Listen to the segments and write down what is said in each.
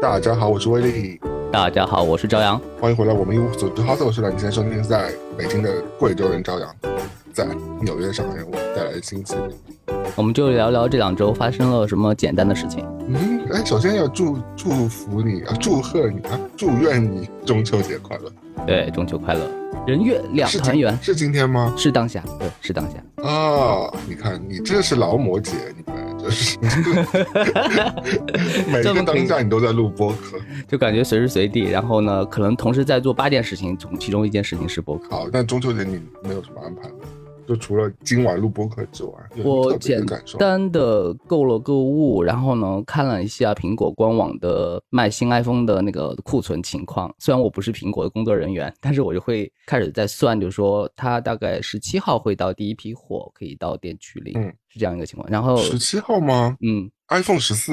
大家好，我是威利。大家好，我是朝阳。欢迎回来，我们一无所知。好，我是来，你现在北京的贵州人朝阳，在纽约上海人我带来的新奇。我们就聊聊这两周发生了什么简单的事情。嗯，哎，首先要祝祝福你啊，祝贺你啊，祝愿你中秋节快乐。对，中秋快乐，人月两团圆。是今天吗？是当下，对，是当下。啊，你看，你这是劳模姐，是，每个当下你都在录播客，就感觉随时随地，然后呢，可能同时在做八件事情，从其中一件事情是播客。好，但中秋节你没有什么安排吗？就除了今晚录播课之外，我简单的购了购物，然后呢看了一下苹果官网的卖新 iPhone 的那个库存情况。虽然我不是苹果的工作人员，但是我就会开始在算，就是说它大概十七号会到第一批货，可以到店取领，嗯，是这样一个情况。然后十七号吗？嗯，iPhone 十四，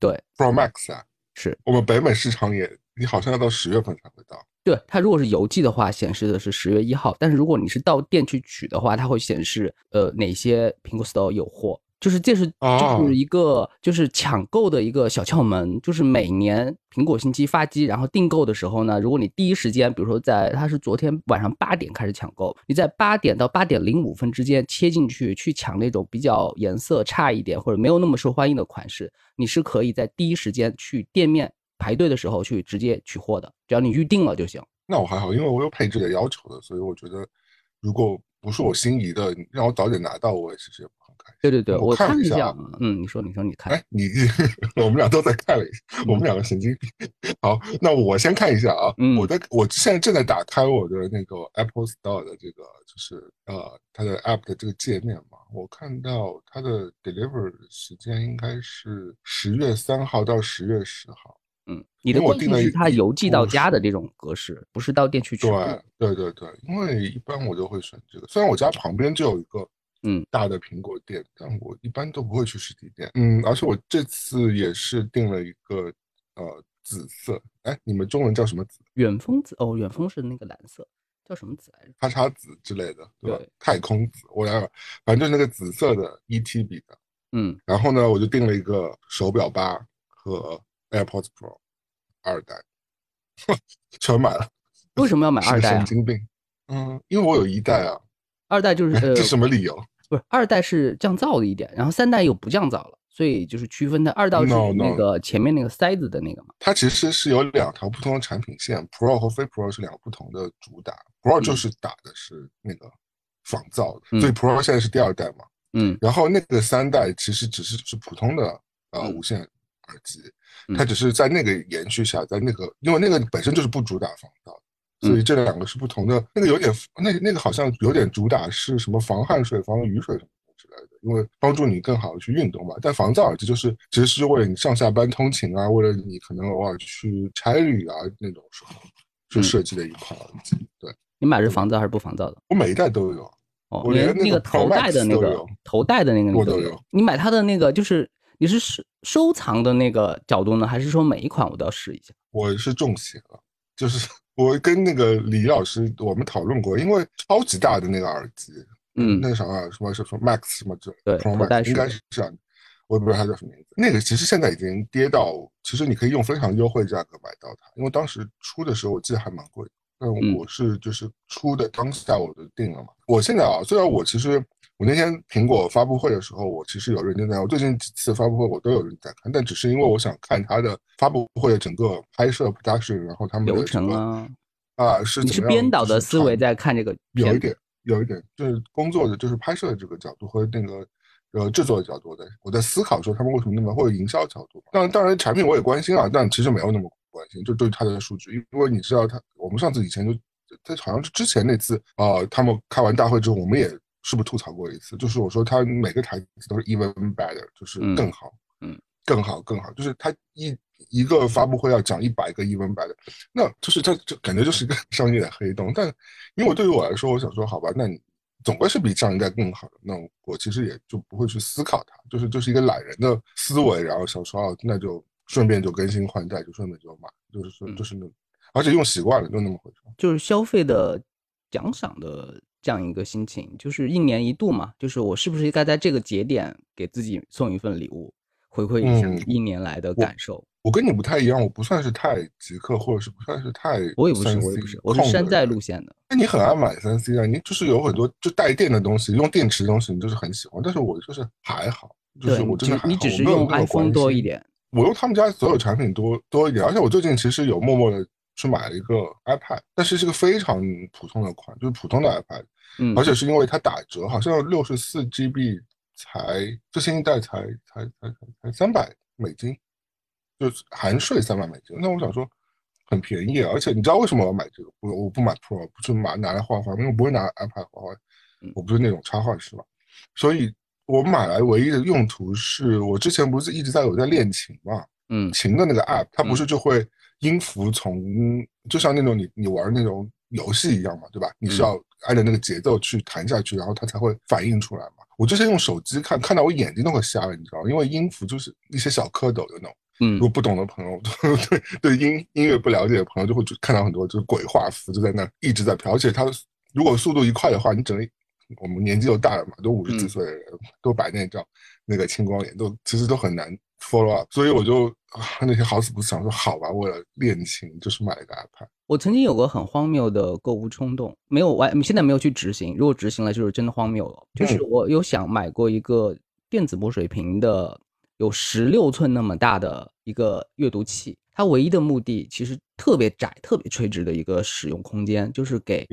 对，Pro Max 啊，是我们北美市场也，你好像要到十月份才会到。对它如果是邮寄的话，显示的是十月一号。但是如果你是到店去取的话，它会显示呃哪些苹果 Store 有货。就是这是就是一个就是抢购的一个小窍门。就是每年苹果新机发机，然后订购的时候呢，如果你第一时间，比如说在它是昨天晚上八点开始抢购，你在八点到八点零五分之间切进去去抢那种比较颜色差一点或者没有那么受欢迎的款式，你是可以在第一时间去店面。排队的时候去直接取货的，只要你预定了就行。那我还好，因为我有配置的要求的，所以我觉得如果不是我心仪的，让我早点拿到，我也其实也不很开心。对对对，我看一下，嗯，你说你说你看，哎，你我们俩都在看了一下，我们两个神经病。好，那我先看一下啊，我在我现在正在打开我的那个 Apple Store 的这个就是呃它的 App 的这个界面嘛，我看到它的 Deliver 时间应该是十月三号到十月十号。嗯，你的定的是它邮寄到家的这种格式，不是到店去取。对对对对，因为一般我都会选这个。虽然我家旁边就有一个嗯大的苹果店，但我一般都不会去实体店。嗯，而且我这次也是订了一个呃紫色，哎，你们中文叫什么紫？远峰紫哦，远峰是那个蓝色，叫什么紫来着？咔嚓紫之类的，对吧？太空紫，我来，反正就是那个紫色的 ET 笔的。嗯，然后呢，我就订了一个手表八和。AirPods Pro 二代，全买了。为什么要买二代？神经病。嗯，因为我有一代啊。二代就是这什么理由？不是二代是降噪的一点，然后三代又不降噪了，所以就是区分的。二代是那个前面那个塞子的那个嘛。它其实是有两条不同的产品线，Pro 和非 Pro 是两个不同的主打。Pro 就是打的是那个仿造的，所以 Pro 现在是第二代嘛。嗯。然后那个三代其实只是是普通的呃无线耳机。它只是在那个延续下，在那个，因为那个本身就是不主打防噪，所以这两个是不同的。那个有点，那那个好像有点主打是什么防汗水、防雨水什么之类的，因为帮助你更好的去运动嘛。但防噪耳机就是其实是为了你上下班通勤啊，为了你可能偶尔去差旅啊那种时候去设计的一款耳机。对你买是防噪还是不防噪的？我每一代都有，哦，我连那个头戴的那个头戴的那个我都有。你买它的那个就是。你是收收藏的那个角度呢，还是说每一款我都要试一下？我是中邪了，就是 我跟那个李老师我们讨论过，因为超级大的那个耳机，嗯，那个啥什么什么 Max 什么这对，Pro Max 应该是这样，我也不知道它叫什么名字。那个其实现在已经跌到，其实你可以用非常优惠价格买到它，因为当时出的时候我记得还蛮贵，但我是就是出的当下我就定了嘛。我现在啊，虽然我其实。我那天苹果发布会的时候，我其实有认真在。我最近几次发布会我都有认真在看，但只是因为我想看它的发布会的整个拍摄 production，然后他们流程啊啊是你是编导的思维在看这个，有一点有一点就是工作的就是拍摄的这个角度和那个呃制作的角度，我在我在思考说他们为什么那么或者营销角度。当然当然产品我也关心啊，但其实没有那么关心，就对它的数据，因为你知道他我们上次以前就在好像是之前那次啊，他们开完大会之后，我们也。是不是吐槽过一次？就是我说他每个台词都是 even better，就是更好，嗯，更好，更好。就是他一一个发布会要讲一百个 even better，那就是他就感觉就是一个 商业的黑洞。但因为对于我来说，我想说好吧，那你总归是比上一代更好的，那我其实也就不会去思考它，就是就是一个懒人的思维，然后想说哦，那就顺便就更新换代，就顺便就买，就是说就是那，而且用习惯了就那么回事。就是消费的奖赏的。这样一个心情，就是一年一度嘛，就是我是不是应该在这个节点给自己送一份礼物，回馈一下一年来的感受？我跟你不太一样，我不算是太极客，或者是不算是太我也不是，我也不是，我是山寨路线的。那你很爱买三 C 啊？你就是有很多就带电的东西，用电池的东西，你就是很喜欢。但是我就是还好，就是我真的你只是用 iPhone 多一点。我用他们家所有产品多多一点，而且我最近其实有默默的去买了一个 iPad，但是是个非常普通的款，就是普通的 iPad，嗯，而且是因为它打折，好像六十四 GB 才最新一代才才才才才三百美金，就是含税三百美金。那我想说很便宜，而且你知道为什么我要买这个？我我不买 Pro，不是买拿来画画，因为我不会拿 iPad 画画，我不是那种插画师嘛，所以。我买来唯一的用途是我之前不是一直在有在练琴嘛，嗯，琴的那个 app，它不是就会音符从就像那种你你玩那种游戏一样嘛，对吧？你是要按照那个节奏去弹下去，然后它才会反应出来嘛。我之前用手机看，看到我眼睛都快瞎了，你知道吗？因为音符就是一些小蝌蚪的那种，嗯，如果不懂的朋友，对对音音乐不了解的朋友，就会看到很多就是鬼画符就在那一直在飘，而且它如果速度一快的话，你整个。我们年纪又大了嘛，都五十几岁的人，都白内障，那个青光眼都其实都很难 follow up，所以我就那天好死不死想说，好吧，为了练琴，就是买了个 iPad。我曾经有个很荒谬的购物冲动，没有完，现在没有去执行。如果执行了，就是真的荒谬了。就是我有想买过一个电子墨水屏的，有十六寸那么大的一个阅读器，它唯一的目的其实特别窄、特别垂直的一个使用空间，就是给。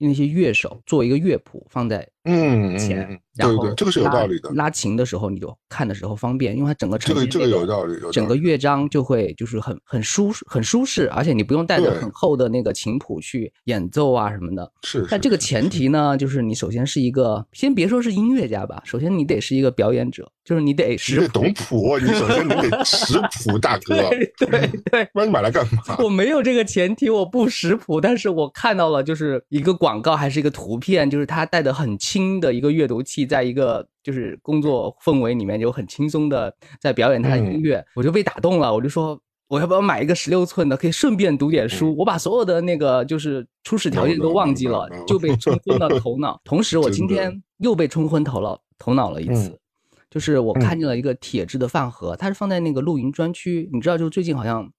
那些乐手做一个乐谱放在嗯前，然后这个是有道理的。拉琴的时候你就看的时候方便，因为它整个这个这个有道理，整个乐章就会就是很很舒适很舒适，而且你不用带着很厚的那个琴谱去演奏啊什么的。是，但这个前提呢，就是你首先是一个，先别说是音乐家吧，首先你得是一个表演者。就是你得识谱，懂谱。你首先你得识谱，大 哥。对对，不然你买来干嘛？我没有这个前提，我不识谱。但是我看到了，就是一个广告还是一个图片，就是他带的很轻的一个阅读器，在一个就是工作氛围里面，就很轻松的在表演他的音乐，我就被打动了。我就说，我要不要买一个十六寸的，可以顺便读点书？我把所有的那个就是初始条件都忘记了，就被冲昏了头脑。同时，我今天又被冲昏头脑头脑了一次。就是我看见了一个铁质的饭盒，它是放在那个露营专区。你知道，就最近好像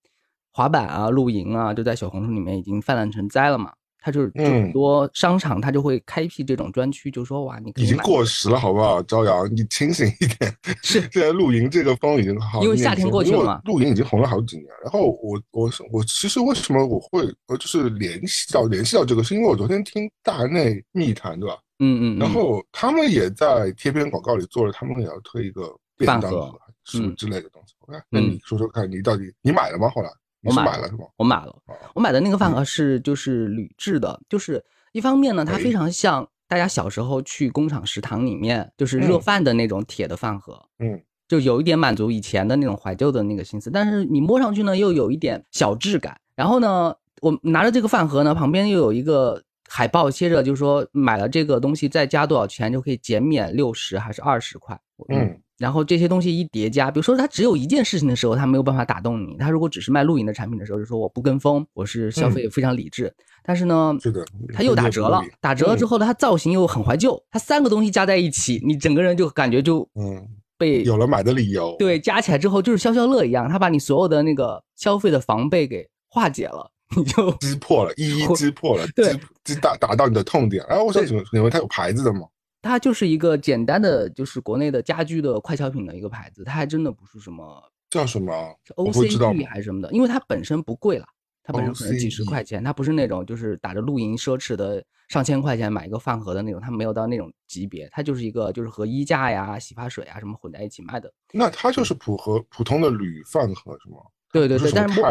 滑板啊、露营啊，就在小红书里面已经泛滥成灾了嘛。它就是很多商场，它就会开辟这种专区，就说哇，你已经过时了，好不好？朝阳，你清醒一点。是，现在露营这个风已经好，因为夏天过去了嘛。露营已经红了好几年。然后我我我其实为什么我会呃就是联系到联系到这个，是因为我昨天听大内密谈，对吧？嗯嗯，然后他们也在贴片广告里做了，他们也要推一个便当盒什么之类的东西。OK，那你说说看，你到底你买了吗？后来我买了？我买了，我买的那个饭盒是就是铝制的，就是一方面呢，它非常像大家小时候去工厂食堂里面就是热饭的那种铁的饭盒，嗯，就有一点满足以前的那种怀旧的那个心思，但是你摸上去呢又有一点小质感。然后呢，我拿着这个饭盒呢，旁边又有一个。海报贴着，就是说买了这个东西再加多少钱就可以减免六十还是二十块？嗯，然后这些东西一叠加，比如说它只有一件事情的时候，它没有办法打动你；它如果只是卖露营的产品的时候，就说我不跟风，我是消费非常理智。但是呢，是的，它又打折了，打折了之后呢，它造型又很怀旧，它三个东西加在一起，你整个人就感觉就嗯被有了买的理由。对，加起来之后就是消消乐一样，它把你所有的那个消费的防备给化解了。你就击破了，一一击破了，对，击打打到你的痛点。然后我想请问，它有牌子的吗？它就是一个简单的，就是国内的家居的快消品的一个牌子，它还真的不是什么叫什么 O C G 还是什么的，因为它本身不贵了，它本身可能几十块钱，它不是那种就是打着露营奢侈的上千块钱买一个饭盒的那种，它没有到那种级别，它就是一个就是和衣架呀、洗发水啊什么混在一起卖的。那它就是普和普通的铝饭盒是吗？对对对，但是摸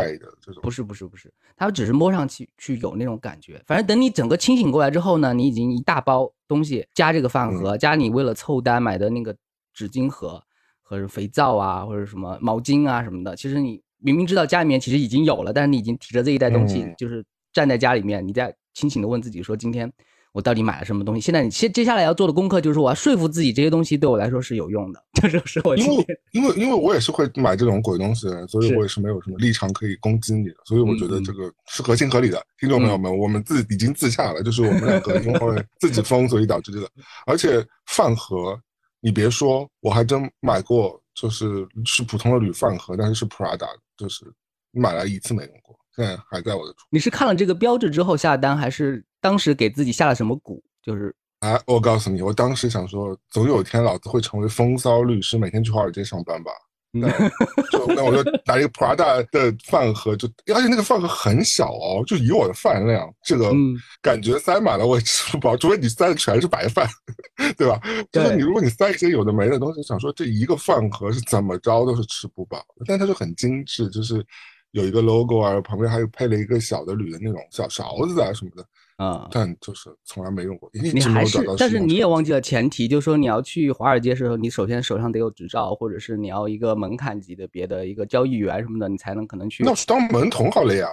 不是不是不是，它只是摸上去去有那种感觉。反正等你整个清醒过来之后呢，你已经一大包东西加这个饭盒，加你为了凑单买的那个纸巾盒或者肥皂啊，或者什么毛巾啊什么的。其实你明明知道家里面其实已经有了，但是你已经提着这一袋东西，就是站在家里面，你在清醒的问自己说今天。我到底买了什么东西？现在你接接下来要做的功课就是我要说服自己这些东西对我来说是有用的。这就是我因为因为因为我也是会买这种鬼东西，所以我也是没有什么立场可以攻击你的。所以我觉得这个是合情合理的。听众朋友们，我们自已经自洽了，就是我们两个因为 自己疯，所以导致这个。而且饭盒，你别说，我还真买过，就是是普通的铝饭盒，但是是 Prada 就是买来一次没用过，现在还在我的。你是看了这个标志之后下单，还是当时给自己下了什么蛊？就是啊，我告诉你，我当时想说，总有一天老子会成为风骚律师，每天去华尔街上班吧。那 那我就拿一个 Prada 的饭盒，就而且那个饭盒很小哦，就以我的饭量，这个感觉塞满了我也吃不饱，除非你塞的全是白饭，对吧？就是你如果你塞一些有的没的东西，想说这一个饭盒是怎么着都是吃不饱，但它就很精致，就是有一个 logo 啊，旁边还有配了一个小的铝的那种小勺子啊什么的。啊，但就是从来没用过。你还是，但是你也忘记了前提，就是说你要去华尔街的时候，你首先手上得有执照，或者是你要一个门槛级的别的一个交易员什么的，你才能可能去。那去当门童好了呀。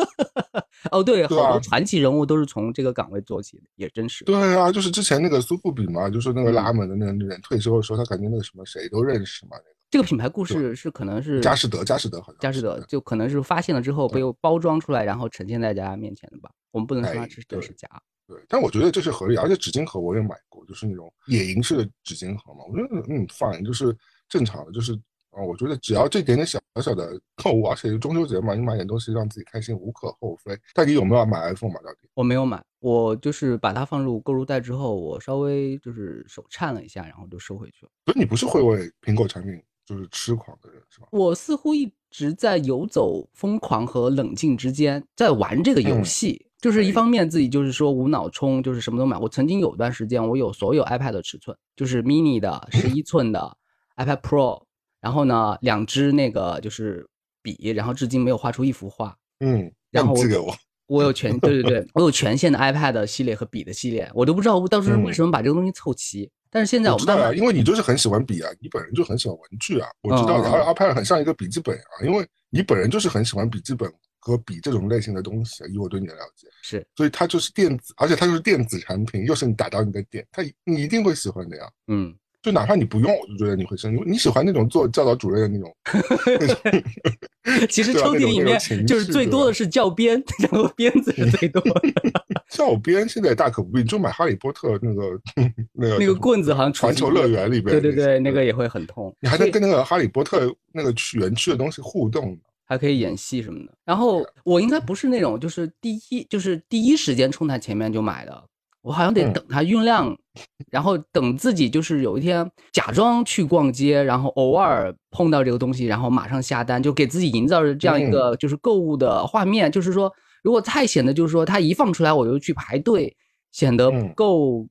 哦，对，好多传奇人物都是从这个岗位做起的，也真是。对啊，就是之前那个苏富比嘛，就是那个拉门的那个人退休的时候，他感觉那个什么谁都认识嘛。这个品牌故事是可能是佳士得，佳士得好像佳士得就可能是发现了之后被包装出来，然后呈现在大家面前的吧。我们不能说它是真是假。对，但我觉得这是合理，而且纸巾盒我也买过，就是那种野营式的纸巾盒嘛。我觉得嗯，fine，就是正常的，就是啊，我觉得只要这点点小小的购物，而且中秋节嘛，你买点东西让自己开心无可厚非。但你有没有买 iPhone 嘛？到底我没有买，我就是把它放入购物袋之后，我稍微就是手颤了一下，然后就收回去了。不是你不是会为苹果产品？就是痴狂的人是吧？我似乎一直在游走疯狂和冷静之间，在玩这个游戏。就是一方面自己就是说无脑冲，就是什么都买。我曾经有段时间，我有所有 iPad 的尺寸，就是 mini 的、十一 寸的 iPad Pro，然后呢，两支那个就是笔，然后至今没有画出一幅画。嗯，然后寄给我。我有全对对对，我有全线的 iPad 系列和笔的系列，我都不知道当时为什么把这个东西凑齐。但是现在我知道啊，因为你就是很喜欢笔啊，你本人就很喜欢文具啊，我知道。的。而 iPad 很像一个笔记本啊，因为你本人就是很喜欢笔记本和笔这种类型的东西，以我对你的了解是，所以它就是电子，而且它就是电子产品，又是你打到你的点，它你一定会喜欢的呀。嗯。就哪怕你不用，我就觉得你会生气。你喜欢那种做教导主任的那种 其实抽屉里面就是最多的是教鞭，然后鞭子是最多的。教鞭现在大可不必，就买哈利波特那个那个那个棍子，好像环球乐园里边，对对对，那个也会很痛。你还能跟那个哈利波特那个园区的东西互动，还可以演戏什么的。然后我应该不是那种就是第一就是第一时间冲他前面就买的。我好像得等它酝酿，然后等自己就是有一天假装去逛街，然后偶尔碰到这个东西，然后马上下单，就给自己营造着这样一个就是购物的画面。就是说，如果太显得就是说它一放出来我就去排队，显得不够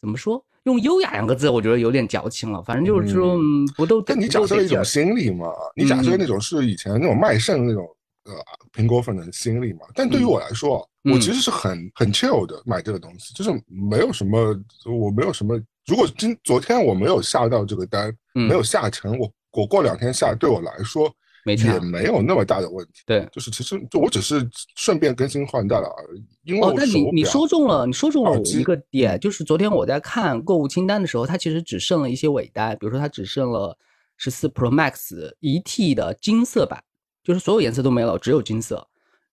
怎么说？用优雅两个字，我觉得有点矫情了。反正就是说，不都？但你假设了一种心理嘛？你假设那种是以前那种卖肾那种。呃，苹果粉的心理嘛，但对于我来说，我其实是很很 chill 的买这个东西，就是没有什么，我没有什么。如果今昨天我没有下到这个单，没有下成，我我过两天下，对我来说也没有那么大的问题。对，就是其实就我只是顺便更新换代了而已。因为哦，但你你说中了，你说中了我一个点，就是昨天我在看购物清单的时候，它其实只剩了一些尾单，比如说它只剩了十四 Pro Max 一 T 的金色版。就是所有颜色都没了，只有金色。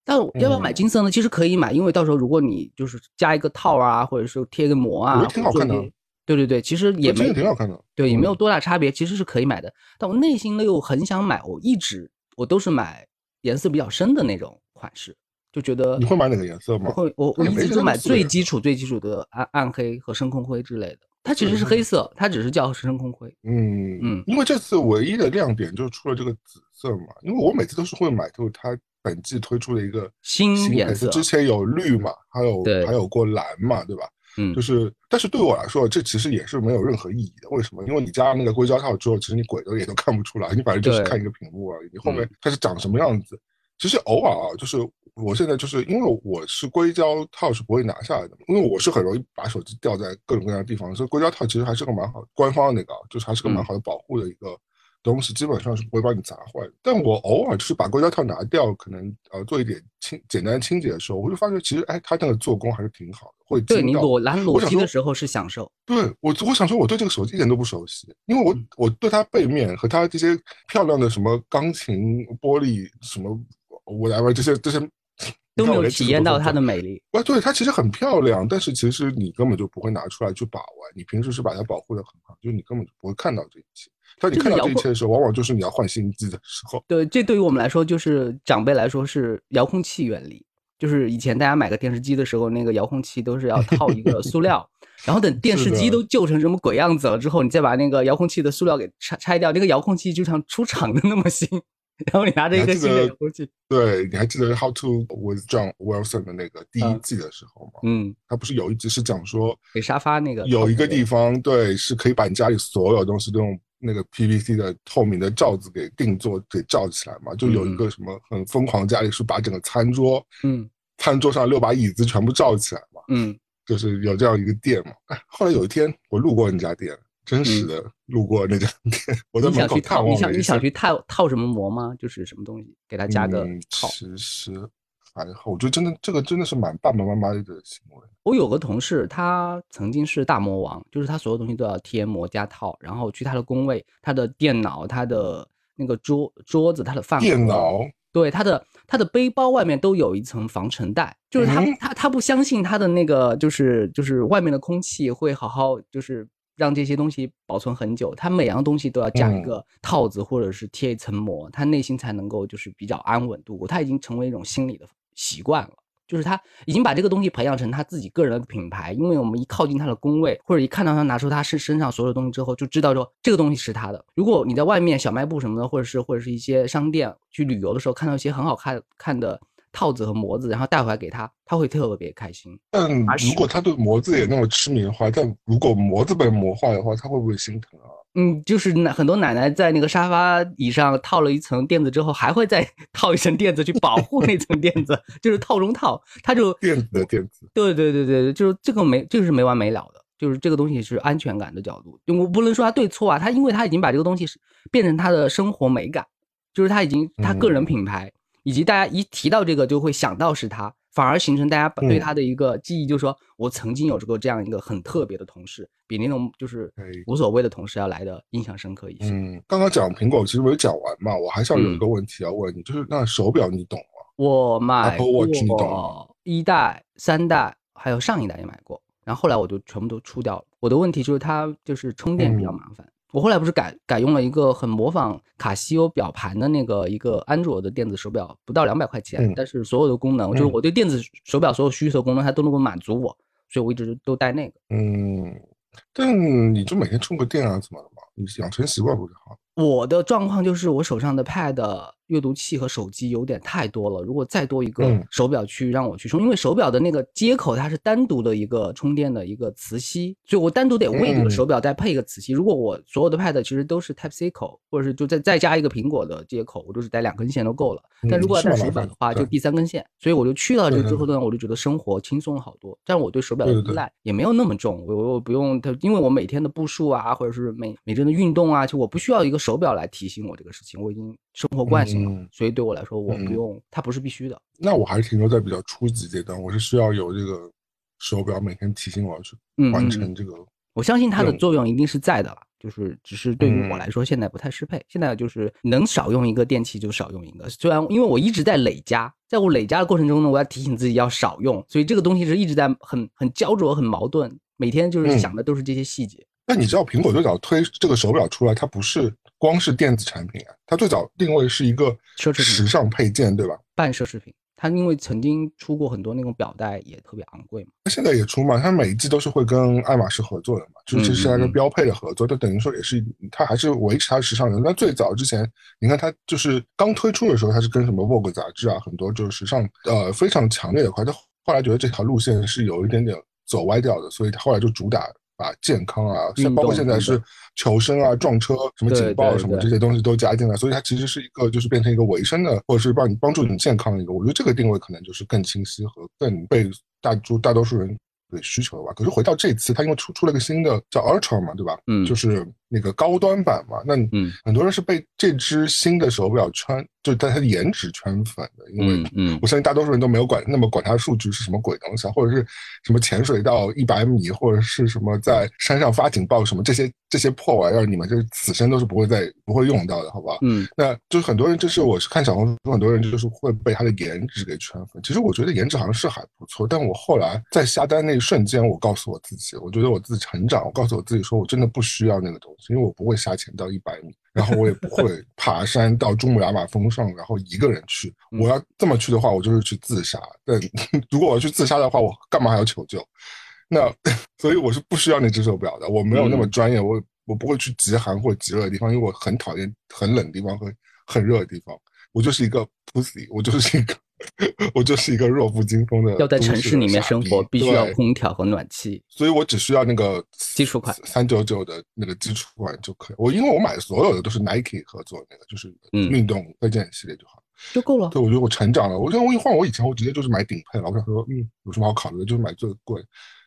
但要不要买金色呢？其实可以买，因为到时候如果你就是加一个套啊，或者是贴个膜啊，挺好看的。对对对，其实也没挺好看的。对，也没有多大差别，其实是可以买的。但我内心呢又很想买，我一直我都是买颜色比较深的那种款式，就觉得你会买哪个颜色吗？我会，我我一直就买最基础、最基础的暗暗黑和深空灰之类的。它其实是黑色，它只是叫深空灰。嗯嗯，因为这次唯一的亮点就是出了这个紫色嘛。因为我每次都是会买，就是它本季推出的一个新颜色。之前有绿嘛，还有还有过蓝嘛，对吧？嗯，就是，但是对我来说，这其实也是没有任何意义的。为什么？因为你加了那个硅胶套之后，其实你鬼都也都看不出来，你反正就是看一个屏幕而已。你后面它是长什么样子，其实偶尔啊，就是。我现在就是因为我是硅胶套是不会拿下来的，因为我是很容易把手机掉在各种各样的地方，所以硅胶套其实还是个蛮好的，官方的那个就是还是个蛮好的保护的一个东西，基本上是不会把你砸坏的。但我偶尔就是把硅胶套拿掉，可能呃做一点清简单清洁的时候，我就发觉其实哎，它那个做工还是挺好的，会对你裸蓝裸机的时候是享受。对我我想说我对这个手机一点都不熟悉，因为我我对它背面和它这些漂亮的什么钢琴玻璃什么 whatever 这些这些。都没有体验到它的美丽。啊，对，它其实很漂亮，但是其实你根本就不会拿出来去把玩。你平时是把它保护的很好，就是你根本就不会看到这一切。当你看到这一切的时候，往往就是你要换新机的时候。对，这对于我们来说，就是长辈来说是遥控器原理。就是以前大家买个电视机的时候，那个遥控器都是要套一个塑料，然后等电视机都旧成什么鬼样子了之后，你再把那个遥控器的塑料给拆拆掉，那个遥控器就像出厂的那么新。然后你拿着一个新的遥控器，对，你还记得《How to with John Wilson》的那个第一季的时候吗？嗯，他不是有一集是讲说给沙发那个有一个地方，对，是可以把你家里所有东西都用那个 PVC 的透明的罩子给定做给罩起来嘛？就有一个什么很疯狂家里是把整个餐桌，嗯。餐桌上六把椅子全部罩起来嘛，嗯，就是有这样一个店嘛。哎，后来有一天我路过那家店，真实的路过那家店，我在门口看望你想你想去套套什么膜吗？就是什么东西给他加个套？其实还好，我觉得真的这个真的是蛮爸爸妈妈的行为。我有个同事，他曾经是大魔王，就是他所有东西都要贴膜加套，然后去他的工位、他的电脑、他的那个桌桌子、他的饭电脑。对他的他的背包外面都有一层防尘袋，就是他他他不相信他的那个就是就是外面的空气会好好就是让这些东西保存很久，他每样东西都要加一个套子或者是贴一层膜，他内心才能够就是比较安稳度过。他已经成为一种心理的习惯了。就是他已经把这个东西培养成他自己个人的品牌，因为我们一靠近他的工位，或者一看到他拿出他身身上所有东西之后，就知道说这个东西是他的。如果你在外面小卖部什么的，或者是或者是一些商店去旅游的时候，看到一些很好看看的套子和模子，然后带回来给他，他会特别开心。但如果他对模子也那么痴迷的话，但如果模子被磨坏的话，他会不会心疼啊？嗯，就是奶很多奶奶在那个沙发椅上套了一层垫子之后，还会再 套一层垫子去保护那层垫子，就是套中套，他就垫子的垫子。对对对对对，就是这个没，就是没完没了的，就是这个东西是安全感的角度，我不能说他对错啊，他因为他已经把这个东西是变成他的生活美感，就是他已经他个人品牌，以及大家一提到这个就会想到是他。反而形成大家对他的一个记忆，就是说我曾经有过这样一个很特别的同事，比那种就是无所谓的同事要来的印象深刻一些。嗯，刚刚讲苹果其实没有讲完嘛，我还是要有一个问题要问你，就是那手表你懂吗？我买过一代、三代，还有上一代也买过，然后后来我就全部都出掉了。我的问题就是它就是充电比较麻烦。我后来不是改改用了一个很模仿卡西欧表盘的那个一个安卓的电子手表，不到两百块钱，但是所有的功能，就是我对电子手表所有需求功能，它都能够满足我，所以我一直都带那个。嗯，但你就每天充个电啊，怎么的嘛？你养成习惯不就好？我的状况就是我手上的 Pad。阅读器和手机有点太多了，如果再多一个手表去让我去充，因为手表的那个接口它是单独的一个充电的一个磁吸，所以我单独得为这个手表再配一个磁吸。如果我所有的 Pad 其实都是 Type C 口，或者是就再再加一个苹果的接口，我就是带两根线都够了。但如果要带手表的话，就第三根线。所以我就去了这之后呢，我就觉得生活轻松了好多。但我对手表的依赖也没有那么重，我我不用它，因为我每天的步数啊，或者是每每天的运动啊，就我不需要一个手表来提醒我这个事情，我已经生活惯性了，所以对我来说，我不用，它不是必须的。那我还是停留在比较初级阶段，我是需要有这个手表每天提醒我要去完成这个。我相信它的作用一定是在的了，就是只是对于我来说现在不太适配。现在就是能少用一个电器就少用一个，虽然因为我一直在累加，在我累加的过程中呢，我要提醒自己要少用，所以这个东西是一直在很很焦灼、很矛盾，每天就是想的都是这些细节。那你知道苹果最早推这个手表出来，它不是？光是电子产品啊，它最早定位是一个奢侈时尚配件，对吧？半奢侈品。它因为曾经出过很多那种表带，也特别昂贵嘛。它现在也出嘛，它每一季都是会跟爱马仕合作的嘛，就是是那个标配的合作，就等于说也是它还是维持它时尚的。那最早之前，你看它就是刚推出的时候，它是跟什么 Vogue 杂志啊，很多就是时尚呃非常强烈的块。它后来觉得这条路线是有一点点走歪掉的，所以它后来就主打。把健康啊，像包括现在是求生啊、撞车什么警报什么这些东西都加进来，所以它其实是一个就是变成一个维生的，或者是帮你帮助你健康的一个。我觉得这个定位可能就是更清晰和更被大多大多数人对需求的吧。可是回到这次，它因为出出了个新的叫 Ultra 嘛，对吧？嗯，就是那个高端版嘛。那嗯，很多人是被这只新的手表圈就是在它的颜值圈粉的，因为嗯，我相信大多数人都没有管那么管它数据是什么鬼东西啊，或者是什么潜水到一百米，或者是什么在山上发警报什么这些这些破玩意儿，你们就是此生都是不会再不会用到的，好吧？嗯，那就是很多人，就是我是看小红书，很多人就是会被他的颜值给圈粉。其实我觉得颜值好像是还不错，但我后来在下单那一瞬间，我告诉我自己，我觉得我自己成长，我告诉我自己说我真的不需要那个东西，因为我不会下潜到一百米。然后我也不会 爬山到珠穆朗玛峰上，然后一个人去。我要这么去的话，我就是去自杀。但 如果我要去自杀的话，我干嘛还要求救？那所以我是不需要那只手表的。我没有那么专业，我我不会去极寒或极热的地方，因为我很讨厌很冷的地方和很热的地方。我就是一个 pussy，我就是一个。我就是一个弱不禁风的，要在城市里面生活，必须要空调和暖气，所以我只需要那个基础款三九九的那个基础款就可以。我因为我买的所有的都是 Nike 合作那个，就是运动推荐系列就好，就够了。对，我觉得我成长了。我觉得我一换我以前我直接就是买顶配了，我想说，嗯，有什么好考虑的？就是买最贵。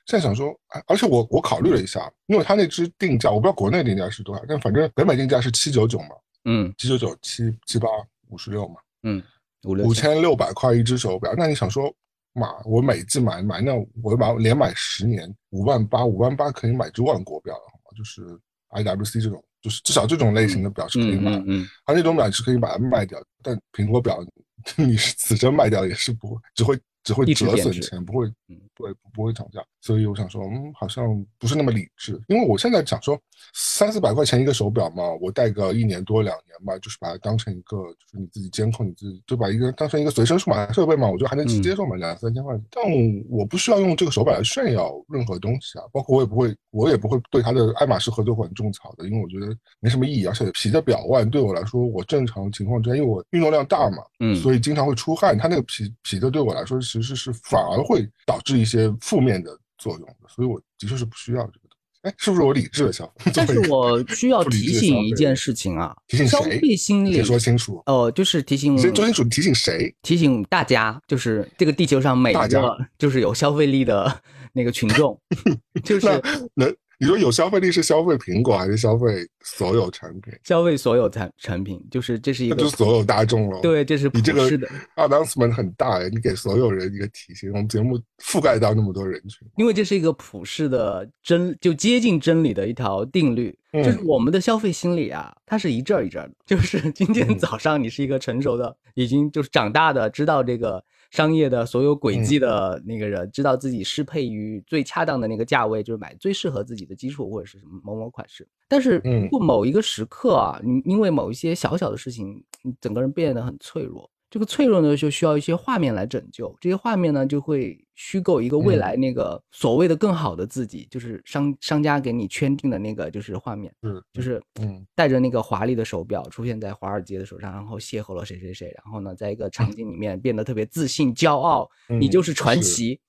现在想说，而且我我考虑了一下，因为他那只定价，我不知道国内定价是多少，但反正北美定价是七九九嘛，嗯，七九九七七八五十六嘛，嗯。五千六百块一只手表，那你想说，妈，我每季买买，那我把连买十年，五万八，五万八可以买只万国表了，好吗？就是 IWC 这种，就是至少这种类型的表是可以买，嗯，它那种表是可以把它卖掉，但苹果表 你是此生卖掉也是不会，只会。只会折损钱，不会，不会不会涨价，所以我想说，嗯，好像不是那么理智。因为我现在想说，三四百块钱一个手表嘛，我戴个一年多两年吧，就是把它当成一个，就是你自己监控你自己，就把一个当成一个随身数码设备嘛，我觉得还能接受嘛，两三千块钱。但我不需要用这个手表来炫耀任何东西啊，包括我也不会，我也不会对它的爱马仕合作款种草的，因为我觉得没什么意义。而且皮的表腕对我来说，我正常情况之下，因为我运动量大嘛，嗯，所以经常会出汗，它那个皮皮的对我来说是。其实是反而会导致一些负面的作用的，所以我的确是不需要这个东西。哎，是不是我理智的消费？但是我需要提醒一件事情啊，提醒消费心理，说清楚。哦，就是提醒，说清楚，提醒谁？提醒大家，就是这个地球上每一个就是有消费力的那个群众，就是能。你说有消费力是消费苹果还是消费所有产品？消费所有产产品，就是这是一个，就是所有大众了。对，这是你这个的 announcement 很大哎，你给所有人一个提醒，我们节目覆盖到那么多人群。因为这是一个普世的真，就接近真理的一条定律，就是我们的消费心理啊，它是一阵一阵的。就是今天早上你是一个成熟的，已经就是长大的，知道这个。商业的所有轨迹的那个人，知道自己适配于最恰当的那个价位，就是买最适合自己的基础或者是什么某某款式。但是，如果某一个时刻啊，你因为某一些小小的事情，你整个人变得很脆弱。这个脆弱呢，就需要一些画面来拯救。这些画面呢，就会虚构一个未来那个所谓的更好的自己，就是商商家给你圈定的那个就是画面，嗯，就是嗯，带着那个华丽的手表出现在华尔街的手上，然后邂逅了谁谁谁，然后呢，在一个场景里面变得特别自信、骄傲，你就是传奇。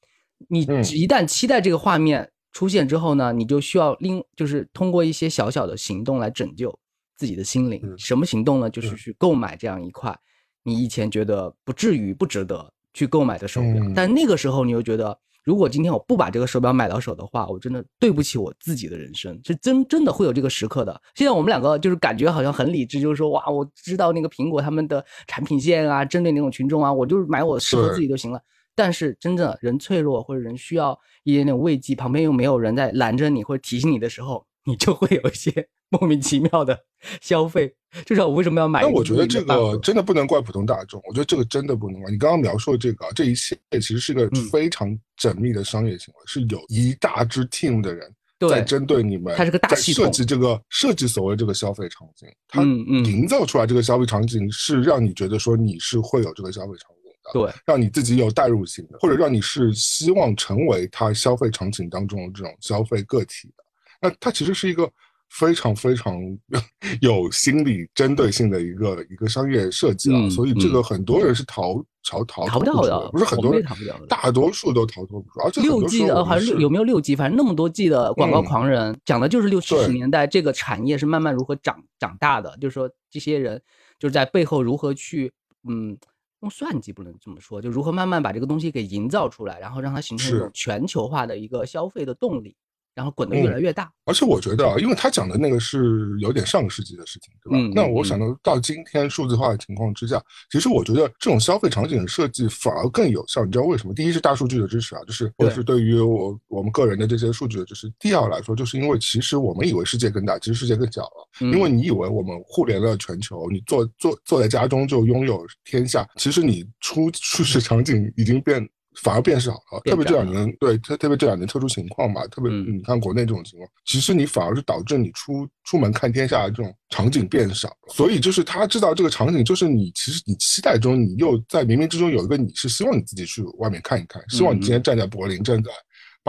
你一旦期待这个画面出现之后呢，你就需要另就是通过一些小小的行动来拯救自己的心灵。什么行动呢？就是去购买这样一块。你以前觉得不至于不值得去购买的手表，但那个时候你又觉得，如果今天我不把这个手表买到手的话，我真的对不起我自己的人生，是真真的会有这个时刻的。现在我们两个就是感觉好像很理智，就是说哇，我知道那个苹果他们的产品线啊，针对哪种群众啊，我就是买我适合自己就行了。但是真正人脆弱或者人需要一点点慰藉，旁边又没有人在拦着你或者提醒你的时候。你就会有一些莫名其妙的消费，就是我为什么要买？但我觉得这个真的不能怪普通大众，我觉得这个真的不能怪。你刚刚描述的这个，这一切其实是个非常缜密的商业行为，是有一大支 team 的人在针对你们，它是个大系统，设计这个设计所谓这个消费场景，它营造出来这个消费场景是让你觉得说你是会有这个消费场景的，对，让你自己有代入性的，或者让你是希望成为他消费场景当中的这种消费个体的。那它其实是一个非常非常 有心理针对性的一个一个商业设计啊，所以这个很多人是逃逃逃逃不掉的，不是很多人逃不掉的，大多数都逃脱不出。而且六 G 的好像有没有六 G？反正那么多 G 的广告狂人讲的就是六七十年代这个产业是慢慢如何长长大的，就是说这些人就是在背后如何去嗯用算计不能这么说，就如何慢慢把这个东西给营造出来，然后让它形成一种全球化的一个消费的动力。然后滚得越来越大。而且我觉得啊，因为他讲的那个是有点上个世纪的事情，对吧？那我想到到今天数字化的情况之下，其实我觉得这种消费场景的设计反而更有效。你知道为什么？第一是大数据的支持啊，就是或者是对于我我们个人的这些数据的支持。第二来说，就是因为其实我们以为世界更大，其实世界更小了。因为你以为我们互联了全球，你坐坐坐在家中就拥有天下，其实你出出实场景已经变。反而变少了，特别这两年，对，特特别这两年特殊情况吧，特别你看国内这种情况，其实你反而是导致你出出门看天下的这种场景变少，所以就是他知道这个场景，就是你其实你期待中，你又在冥冥之中有一个你是希望你自己去外面看一看，希望你今天站在柏林，站在。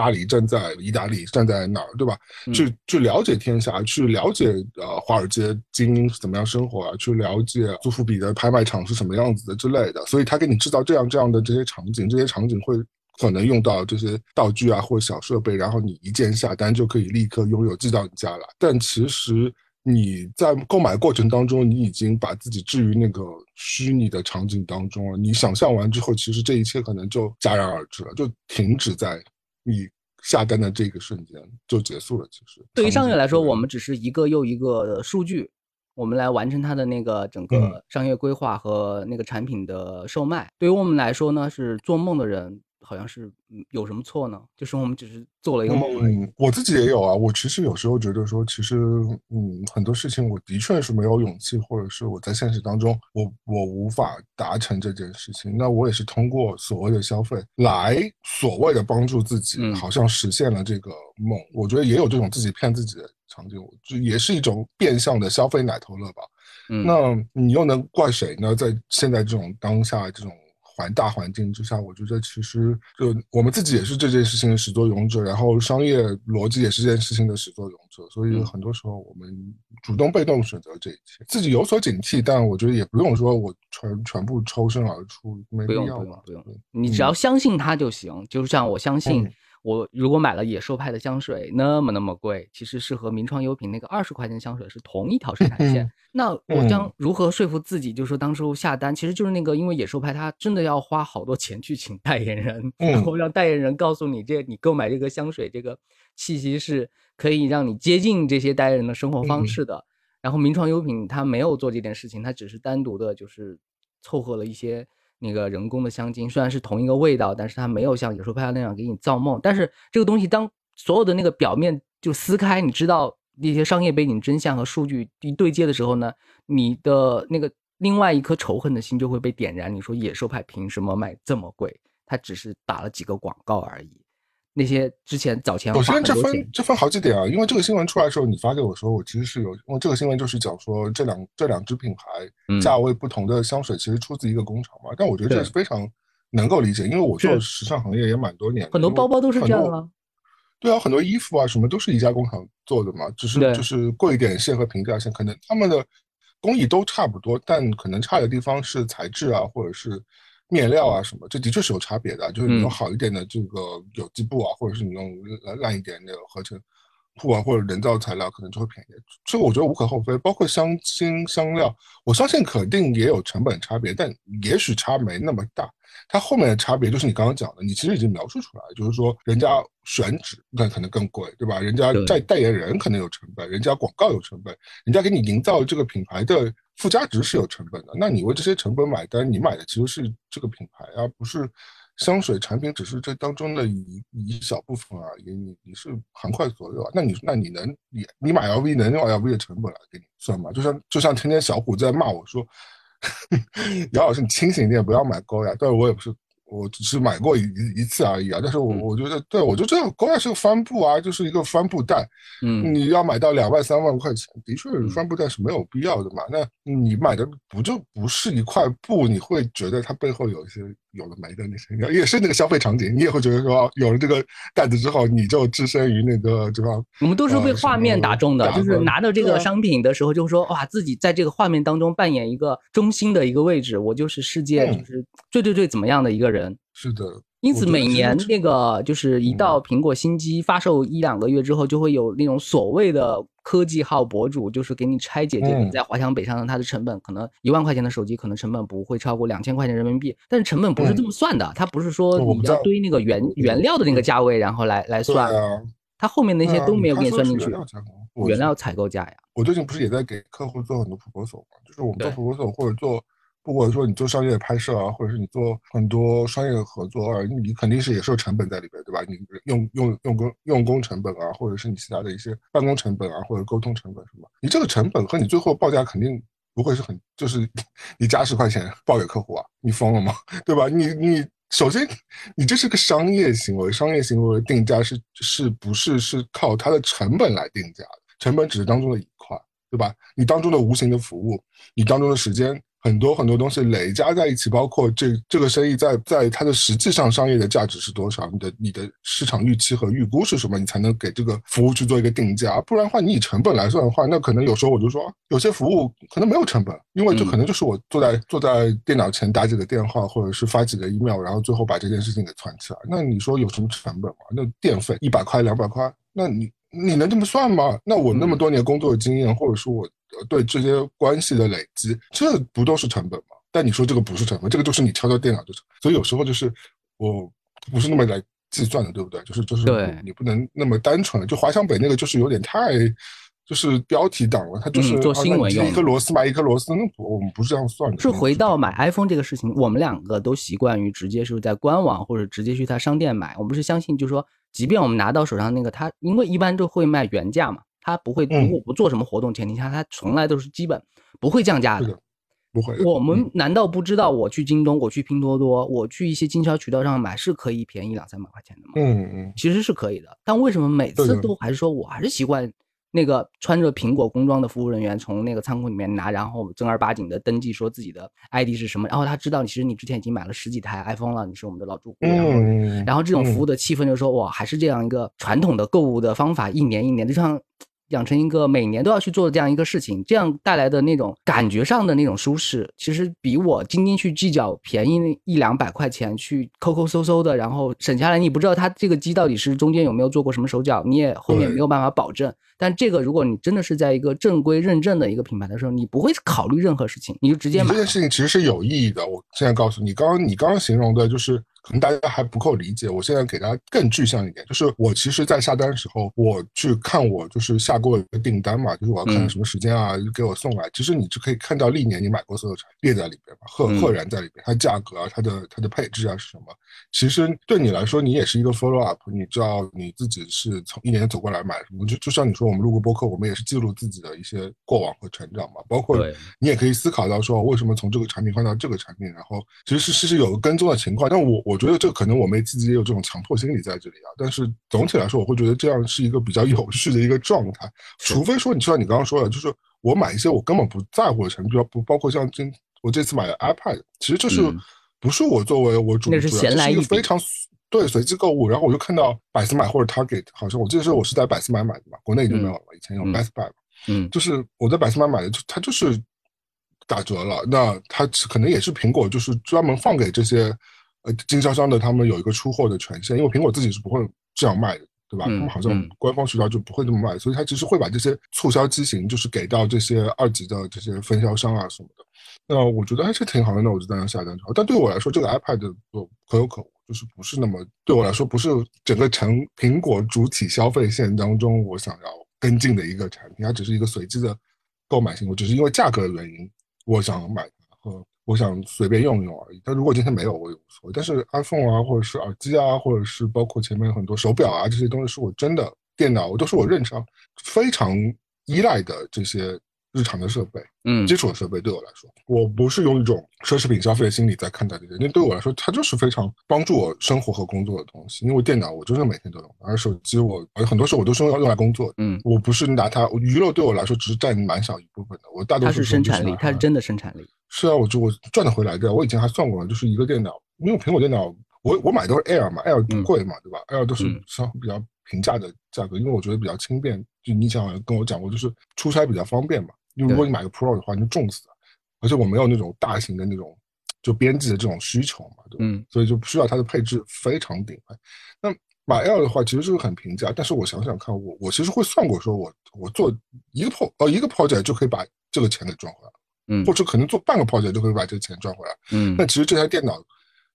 巴黎站在意大利，站在哪儿，对吧？去去了解天下，去了解呃华尔街精英是怎么样生活啊，去了解苏富比的拍卖场是什么样子的之类的。所以他给你制造这样这样的这些场景，这些场景会可能用到这些道具啊或小设备，然后你一键下单就可以立刻拥有寄到你家来。但其实你在购买过程当中，你已经把自己置于那个虚拟的场景当中了。你想象完之后，其实这一切可能就戛然而止了，就停止在。你下单的这个瞬间就结束了。其实对于商业来说，我们只是一个又一个的数据，我们来完成它的那个整个商业规划和那个产品的售卖。对于我们来说呢，是做梦的人。好像是有什么错呢？就是我们只是做了一个梦而已。我自己也有啊，我其实有时候觉得说，其实嗯，很多事情我的确是没有勇气，或者是我在现实当中，我我无法达成这件事情。那我也是通过所谓的消费来所谓的帮助自己，好像实现了这个梦。我觉得也有这种自己骗自己的场景，就也是一种变相的消费奶头乐吧。嗯那你又能怪谁呢？在现在这种当下这种。环大环境之下，我觉得其实就我们自己也是这件事情的始作俑者，然后商业逻辑也是这件事情的始作俑者，所以很多时候我们主动被动选择这一切，自己有所警惕，但我觉得也不用说我全全部抽身而出，没必要，不用不用，你只要相信他就行，就像我相信。我如果买了野兽派的香水，那么那么贵，其实是和名创优品那个二十块钱香水是同一条生产线。那我将如何说服自己，就是说当初下单，其实就是那个，因为野兽派它真的要花好多钱去请代言人，然后让代言人告诉你，这你购买这个香水，这个气息是可以让你接近这些代言人的生活方式的。然后名创优品它没有做这件事情，它只是单独的，就是凑合了一些。那个人工的香精虽然是同一个味道，但是它没有像野兽派那样给你造梦。但是这个东西当所有的那个表面就撕开，你知道那些商业背景真相和数据一对接的时候呢，你的那个另外一颗仇恨的心就会被点燃。你说野兽派凭什么卖这么贵？他只是打了几个广告而已。那些之前早前，首先这分这分好几点啊，因为这个新闻出来的时候，你发给我说，我其实是有，因为这个新闻就是讲说这两这两支品牌价位不同的香水其实出自一个工厂嘛，但我觉得这是非常能够理解，因为我做时尚行业也蛮多年，很多包包都是这样啊，对啊，很多衣服啊什么都是一家工厂做的嘛，只是就是贵一点线和平价线，可能他们的工艺都差不多，但可能差的地方是材质啊，或者是。面料啊什么，这的确是有差别的。就是你用好一点的这个有机布啊，或者是你用烂一点的合成布啊，或者人造材料，可能就会便宜。所以我觉得无可厚非。包括香精、香料，我相信肯定也有成本差别，但也许差没那么大。它后面的差别就是你刚刚讲的，你其实已经描述出来，就是说人家选址那可能更贵，对吧？人家代代言人可能有成本，人家广告有成本，人家给你营造这个品牌的。附加值是有成本的，那你为这些成本买单，你买的其实是这个品牌，而不是香水产品，只是这当中的一一小部分而已。你你是涵盖所有啊？那你那你能你你买 LV 能用 LV 的成本来给你算吗？就像就像天天小虎在骂我说，姚老师你清醒一点，不要买高雅。但是我也不是。我只是买过一一次而已啊，但是我我觉得，对我就这样，高雅是个帆布啊，就是一个帆布袋，嗯，你要买到两万三万块钱，的确帆布袋是没有必要的嘛。那你买的不就不是一块布，你会觉得它背后有一些。有了没的那些，也是那个消费场景，你也会觉得说，有了这个袋子之后，你就置身于那个对吧？我们都是被画面打中的，就是拿到这个商品的时候，就说哇，自己在这个画面当中扮演一个中心的一个位置，我就是世界就是最最最怎么样的一个人。是的。因此，每年那个就是一到苹果新机发售一两个月之后，就会有那种所谓的科技号博主，就是给你拆解这个在华强北上的它的成本，可能一万块钱的手机可能成本不会超过两千块钱人民币，但是成本不是这么算的，它不是说你要堆那个原原料的那个价位然后来来算。它后面那些都没有给你算进去。原料采购，价呀。我最近不是也在给客户做很多 proposal 嘛？就是我们做 proposal 或者做。不管说你做商业拍摄啊，或者是你做很多商业合作啊，你肯定是也是有成本在里边，对吧？你用用用工用工成本啊，或者是你其他的一些办公成本啊，或者沟通成本什么，你这个成本和你最后报价肯定不会是很，就是你加十块钱报给客户啊，你疯了吗？对吧？你你首先你这是个商业行为，商业行为的定价是是不是是靠它的成本来定价的？成本只是当中的一块，对吧？你当中的无形的服务，你当中的时间。很多很多东西累加在一起，包括这这个生意在在它的实际上商业的价值是多少？你的你的市场预期和预估是什么？你才能给这个服务去做一个定价。不然的话，你以成本来算的话，那可能有时候我就说，有些服务可能没有成本，因为这可能就是我坐在坐在电脑前打几个电话，或者是发几个 email，然后最后把这件事情给串起来。那你说有什么成本吗？那电费一百块两百块，那你你能这么算吗？那我那么多年工作的经验，或者说我。对这些关系的累积，这不都是成本吗？但你说这个不是成本，这个就是你敲敲电脑就成。所以有时候就是我不是那么来计算的，对不对？就是就是你不能那么单纯。就华强北那个就是有点太就是标题党了，他就是做新闻用一颗螺丝买一颗螺丝，那我们不是这样算的。是回到买 iPhone 这个事情，我们两个都习惯于直接是在官网或者直接去他商店买。我们不是相信，就是说，即便我们拿到手上那个，他因为一般都会卖原价嘛。他不会，如果不做什么活动前提下，他从来都是基本不会降价的，不会。我们难道不知道？我去京东，我去拼多多，我去一些经销渠道上买是可以便宜两三百块钱的吗？嗯嗯，其实是可以的。但为什么每次都还是说我还是习惯那个穿着苹果工装的服务人员从那个仓库里面拿，然后正儿八经的登记说自己的 ID 是什么，然后他知道你其实你之前已经买了十几台 iPhone 了，你是我们的老住户。嗯，然后这种服务的气氛就是说，哇，还是这样一个传统的购物的方法，一年一年就像。养成一个每年都要去做的这样一个事情，这样带来的那种感觉上的那种舒适，其实比我今天去计较便宜一两百块钱去抠抠搜搜的，然后省下来，你不知道它这个机到底是中间有没有做过什么手脚，你也后面没有办法保证。但这个如果你真的是在一个正规认证的一个品牌的时候，你不会考虑任何事情，你就直接买。这件事情其实是有意义的。我现在告诉你，刚刚你刚刚形容的就是。可能大家还不够理解，我现在给大家更具象一点，就是我其实，在下单的时候，我去看我就是下过一个订单嘛，就是我要看什么时间啊，就给我送来。其实你就可以看到历年你买过所有产列在里边嘛，赫赫然在里边，它价格啊，它的它的配置啊是什么？其实对你来说，你也是一个 follow up，你知道你自己是从一年走过来买什么，就就像你说，我们录过播客，我们也是记录自己的一些过往和成长嘛，包括你也可以思考到说，为什么从这个产品换到这个产品，然后其实是是有个跟踪的情况，但我我觉得这可能我们自己也有这种强迫心理在这里啊，但是总体来说，我会觉得这样是一个比较有序的一个状态，除非说你就像你刚刚说的，就是我买一些我根本不在乎的产品，比如不包括像今我这次买的 iPad，其实就是。不是我作为我主，那是闲来一个，非常对随机购物。然后我就看到百思买或者 Target，好像我记得是我是在百思买买的嘛，国内已经没有了，以前有 Best Buy 嗯，就是我在百思买买的，就它就是打折了。那它可能也是苹果，就是专门放给这些呃经销商的，他们有一个出货的权限，因为苹果自己是不会这样卖的，对吧？他们好像官方渠道就不会那么卖，所以他其实会把这些促销机型就是给到这些二级的这些分销商啊什么的。那我觉得还是挺好的，那我就当然下单就好。但对我来说，这个 iPad 就可有可无，就是不是那么对我来说，不是整个成苹果主体消费线当中我想要跟进的一个产品，它只是一个随机的购买行为，只是因为价格的原因我想买它和我想随便用用而已。但如果今天没有，我也无所谓。但是 iPhone 啊，或者是耳机啊，或者是包括前面很多手表啊这些东西，是我真的电脑，我都是我日常非常依赖的这些。日常的设备，嗯，基础的设备对我来说，我不是用一种奢侈品消费的心理在看待这些，因为对我来说，它就是非常帮助我生活和工作的东西。因为电脑我就是每天都用，而手机我很多时候我都是用用来工作，嗯，我不是拿它娱乐，对我来说只是占蛮小一部分的。我大多数它是生产力，它是真的生产力。是啊，我就我赚得回来的。我以前还算过了，就是一个电脑，因为苹果电脑，我我买都是 Air 嘛，Air 不贵嘛，对吧？Air 都是相比较平价的价格，因为我觉得比较轻便。就你想跟我讲过，就是出差比较方便嘛。因为如果你买个 Pro 的话，你就重死了，而且我没有那种大型的那种就编辑的这种需求嘛，对吧？嗯，所以就不需要它的配置非常顶配。那买 Air 的话，其实是很平价，但是我想想看，我我其实会算过，说我我做一个 Pro 哦一个 project 就可以把这个钱给赚回来，嗯，或者可能做半个 project 就可以把这个钱赚回来，嗯。那其实这台电脑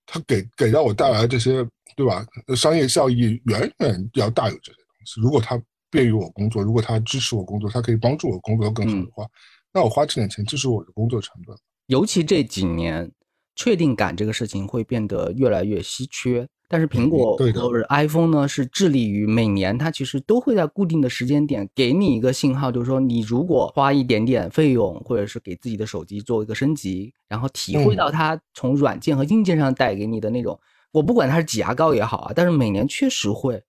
它给给到我带来这些，对吧？商业效益远远要大于这些东西。如果它便于我工作，如果它支持我工作，它可以帮助我工作更好的话，那我花这点钱就是我的工作成本。尤其这几年，确定感这个事情会变得越来越稀缺。但是苹果或者 iPhone 呢，是致力于每年它其实都会在固定的时间点给你一个信号，就是说你如果花一点点费用，或者是给自己的手机做一个升级，然后体会到它从软件和硬件上带给你的那种，我不管它是挤牙膏也好啊，但是每年确实会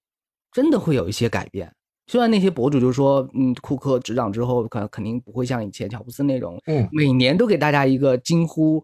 真的会有一些改变。虽然那些博主就说，嗯，库克执掌之后，可能肯定不会像以前乔布斯那种，嗯，每年都给大家一个惊呼。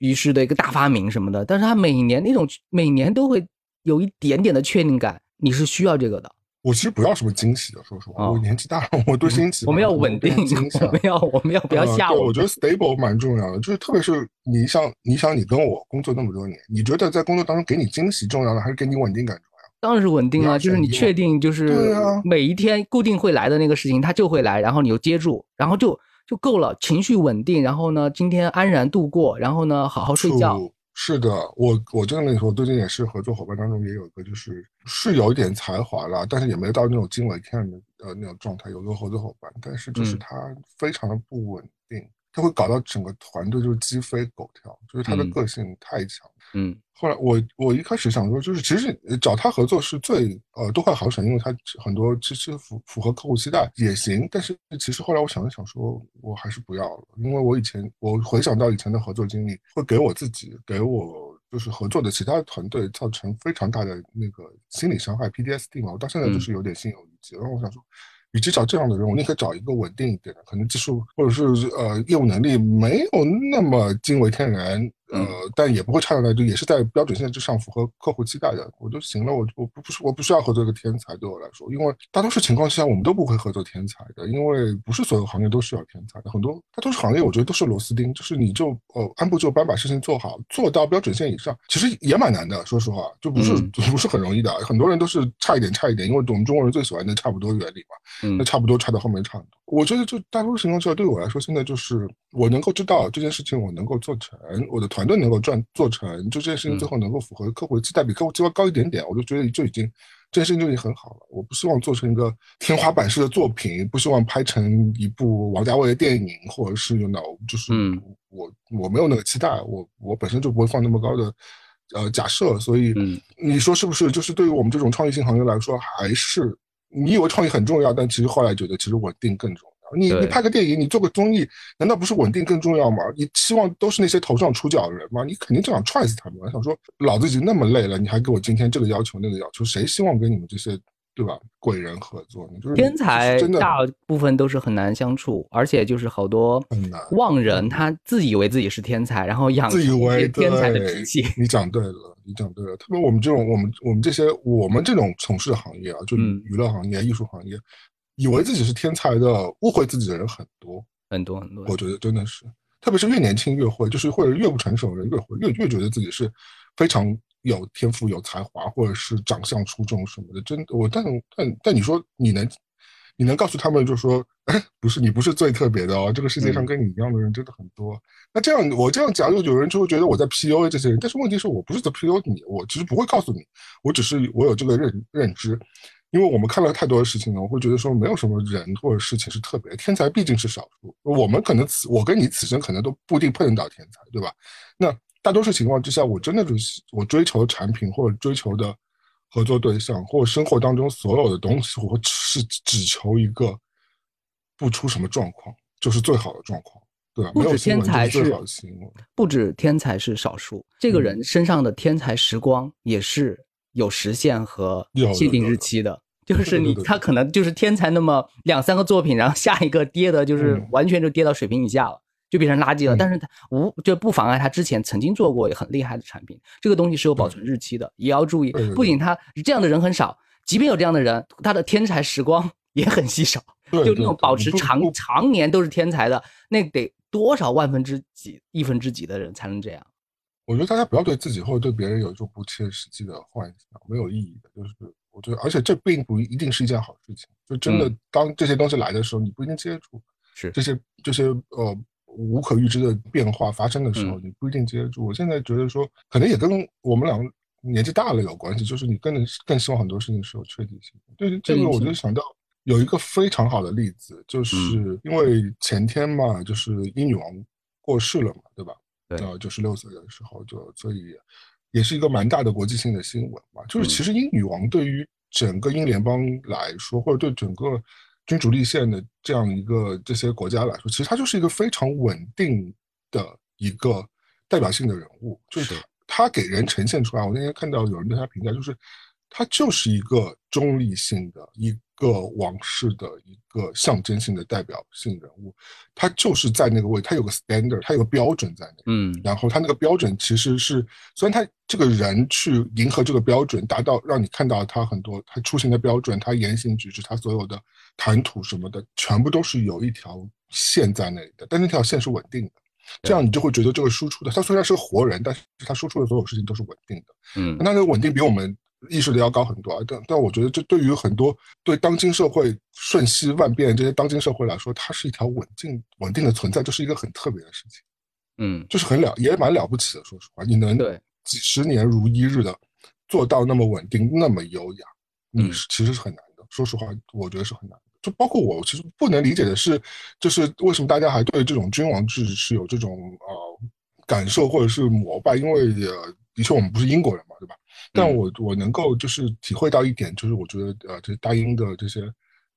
于是的一个大发明什么的，但是他每年那种每年都会有一点点的确定感，你是需要这个的。我其实不要什么惊喜的，说实话，我年纪大了，我对惊喜我们要稳定，我们要我们要不要吓我？我觉得 stable 蛮重要的，就是特别是你想你想你跟我工作那么多年，你觉得在工作当中给你惊喜重要呢，还是给你稳定感重要？当然是稳定啊，就是你确定就是每一天固定会来的那个事情，它就会来，然后你就接住，然后就。就够了，情绪稳定，然后呢，今天安然度过，然后呢，好好睡觉。是的，我我这样跟你说，最近也是合作伙伴当中也有一个，就是是有一点才华了，但是也没到那种惊为天人的呃那种状态。有个合作伙伴，但是就是他非常的不稳定，他会搞到整个团队就是鸡飞狗跳，就是他的个性太强。嗯。后来我我一开始想说，就是其实找他合作是最呃多快好省，因为他很多其实符符合客户期待也行。但是其实后来我想了想，说我还是不要了，因为我以前我回想到以前的合作经历，会给我自己给我就是合作的其他团队造成非常大的那个心理伤害 PDSD 嘛。我到现在就是有点心有余悸。然后我想说。与其找这样的人，我宁可找一个稳定一点的，可能技术或者是呃业务能力没有那么惊为天人。呃，但也不会差到哪就也是在标准线之上，符合客户期待的，我就行了。我我不不是我不需要合作一个天才，对我来说，因为大多数情况下我们都不会合作天才的，因为不是所有行业都需要天才的。很多大多数行业我觉得都是螺丝钉，就是你就呃按部就班把事情做好，做到标准线以上，其实也蛮难的。说实话，就不是 不是很容易的。很多人都是差一点差一点，因为我们中国人最喜欢的差不多原理嘛，那差不多差到后面差很多。我觉得就大多数情况下，对我来说，现在就是我能够知道这件事情，我能够做成，我的团队能够赚做成，就这件事情最后能够符合客户的期待，比客户期望高一点点，我就觉得就已经这件事情就已经很好了。我不希望做成一个天花板式的作品，不希望拍成一部王家卫的电影，或者是 you know，就是我我没有那个期待，我我本身就不会放那么高的呃假设，所以你说是不是？就是对于我们这种创意性行业来说，还是。你以为创意很重要，但其实后来觉得其实稳定更重要。你你拍个电影，你做个综艺，难道不是稳定更重要吗？你希望都是那些头上出脚的人吗？你肯定就想踹死他们。我想说老子已经那么累了，你还给我今天这个要求那个要求，谁希望跟你们这些对吧鬼人合作？你就是天才，真的大部分都是很难相处，而且就是好多妄人，他自以为自己是天才，然后养自以为天才的脾气。你讲对了。你讲对了，特别我们这种我们我们这些我们这种从事的行业啊，就娱乐行业、艺术行业，以为自己是天才的，误会自己的人很多很多很多。我觉得真的是，特别是越年轻越会，就是或者越不成熟的人越会越越觉得自己是非常有天赋、有才华，或者是长相出众什么的。真的，我但但但你说你能？你能告诉他们，就说，哎，不是你不是最特别的哦，这个世界上跟你一样的人真的很多。那这样我这样讲，就有人就会觉得我在 PUA 这些人。但是问题是我不是在 PUA 你，我其实不会告诉你，我只是我有这个认认知，因为我们看了太多的事情了，我会觉得说没有什么人或者事情是特别，天才毕竟是少数。我们可能此我跟你此生可能都不一定碰得到天才，对吧？那大多数情况之下，我真的就是我追求的产品或者追求的。合作对象或生活当中所有的东西，我是只求一个不出什么状况，就是最好的状况，对吧？不止天才是不止天才是少数，这个人身上的天才时光也是有时限和限定日期的，就是你他可能就是天才那么两三个作品，然后下一个跌的就是完全就跌到水平以下了。就变成垃圾了，但是他无就不妨碍他之前曾经做过很厉害的产品。这个东西是有保存日期的，也要注意。不仅他这样的人很少，即便有这样的人，他的天才时光 也很稀少。就那种保持长常年都是天才的，那得多少万分之几、亿分之几的人才能这样？我觉得大家不要对自己或者对别人有一种不切实际的幻想，没有意义的。就是我觉得，而且这并不一定是一件好事情。就真的当这些东西来的时候，你不一定接触。是这些这些呃。无可预知的变化发生的时候，你不一定接住。我现在觉得说，可能也跟我们两个年纪大了有关系，就是你更更希望很多事情是有确定性。对这个，我就想到有一个非常好的例子，就是因为前天嘛，就是英女王过世了嘛，对吧？对，呃，九十六岁的时候，就所以也是一个蛮大的国际性的新闻嘛。就是其实英女王对于整个英联邦来说，或者对整个君主立宪的这样一个这些国家来说，其实她就是一个非常稳定的一个代表性的人物，就是她给人呈现出来。我那天看到有人对她评价，就是她就是一个中立性的一。个王室的一个象征性的代表性人物，他就是在那个位，他有个 standard，他有个标准在那，嗯，然后他那个标准其实是，虽然他这个人去迎合这个标准，达到让你看到他很多他出行的标准，他言行举止，他所有的谈吐什么的，全部都是有一条线在那里的，但那条线是稳定的，这样你就会觉得这个输出的，他虽然是个活人，但是他输出的所有事情都是稳定的，嗯，那那个稳定比我们。意识的要高很多啊，但但我觉得这对于很多对当今社会瞬息万变这些当今社会来说，它是一条稳定稳定的存在，这是一个很特别的事情，嗯，就是很了也蛮了不起的。说实话，你能几十年如一日的做到那么稳定、那么优雅，你是其实是很难的。说实话，我觉得是很难的。就包括我，其实不能理解的是，就是为什么大家还对这种君王制是有这种呃感受或者是膜拜？因为呃，的确我们不是英国人嘛，对吧？但我我能够就是体会到一点，就是我觉得呃，这大英的这些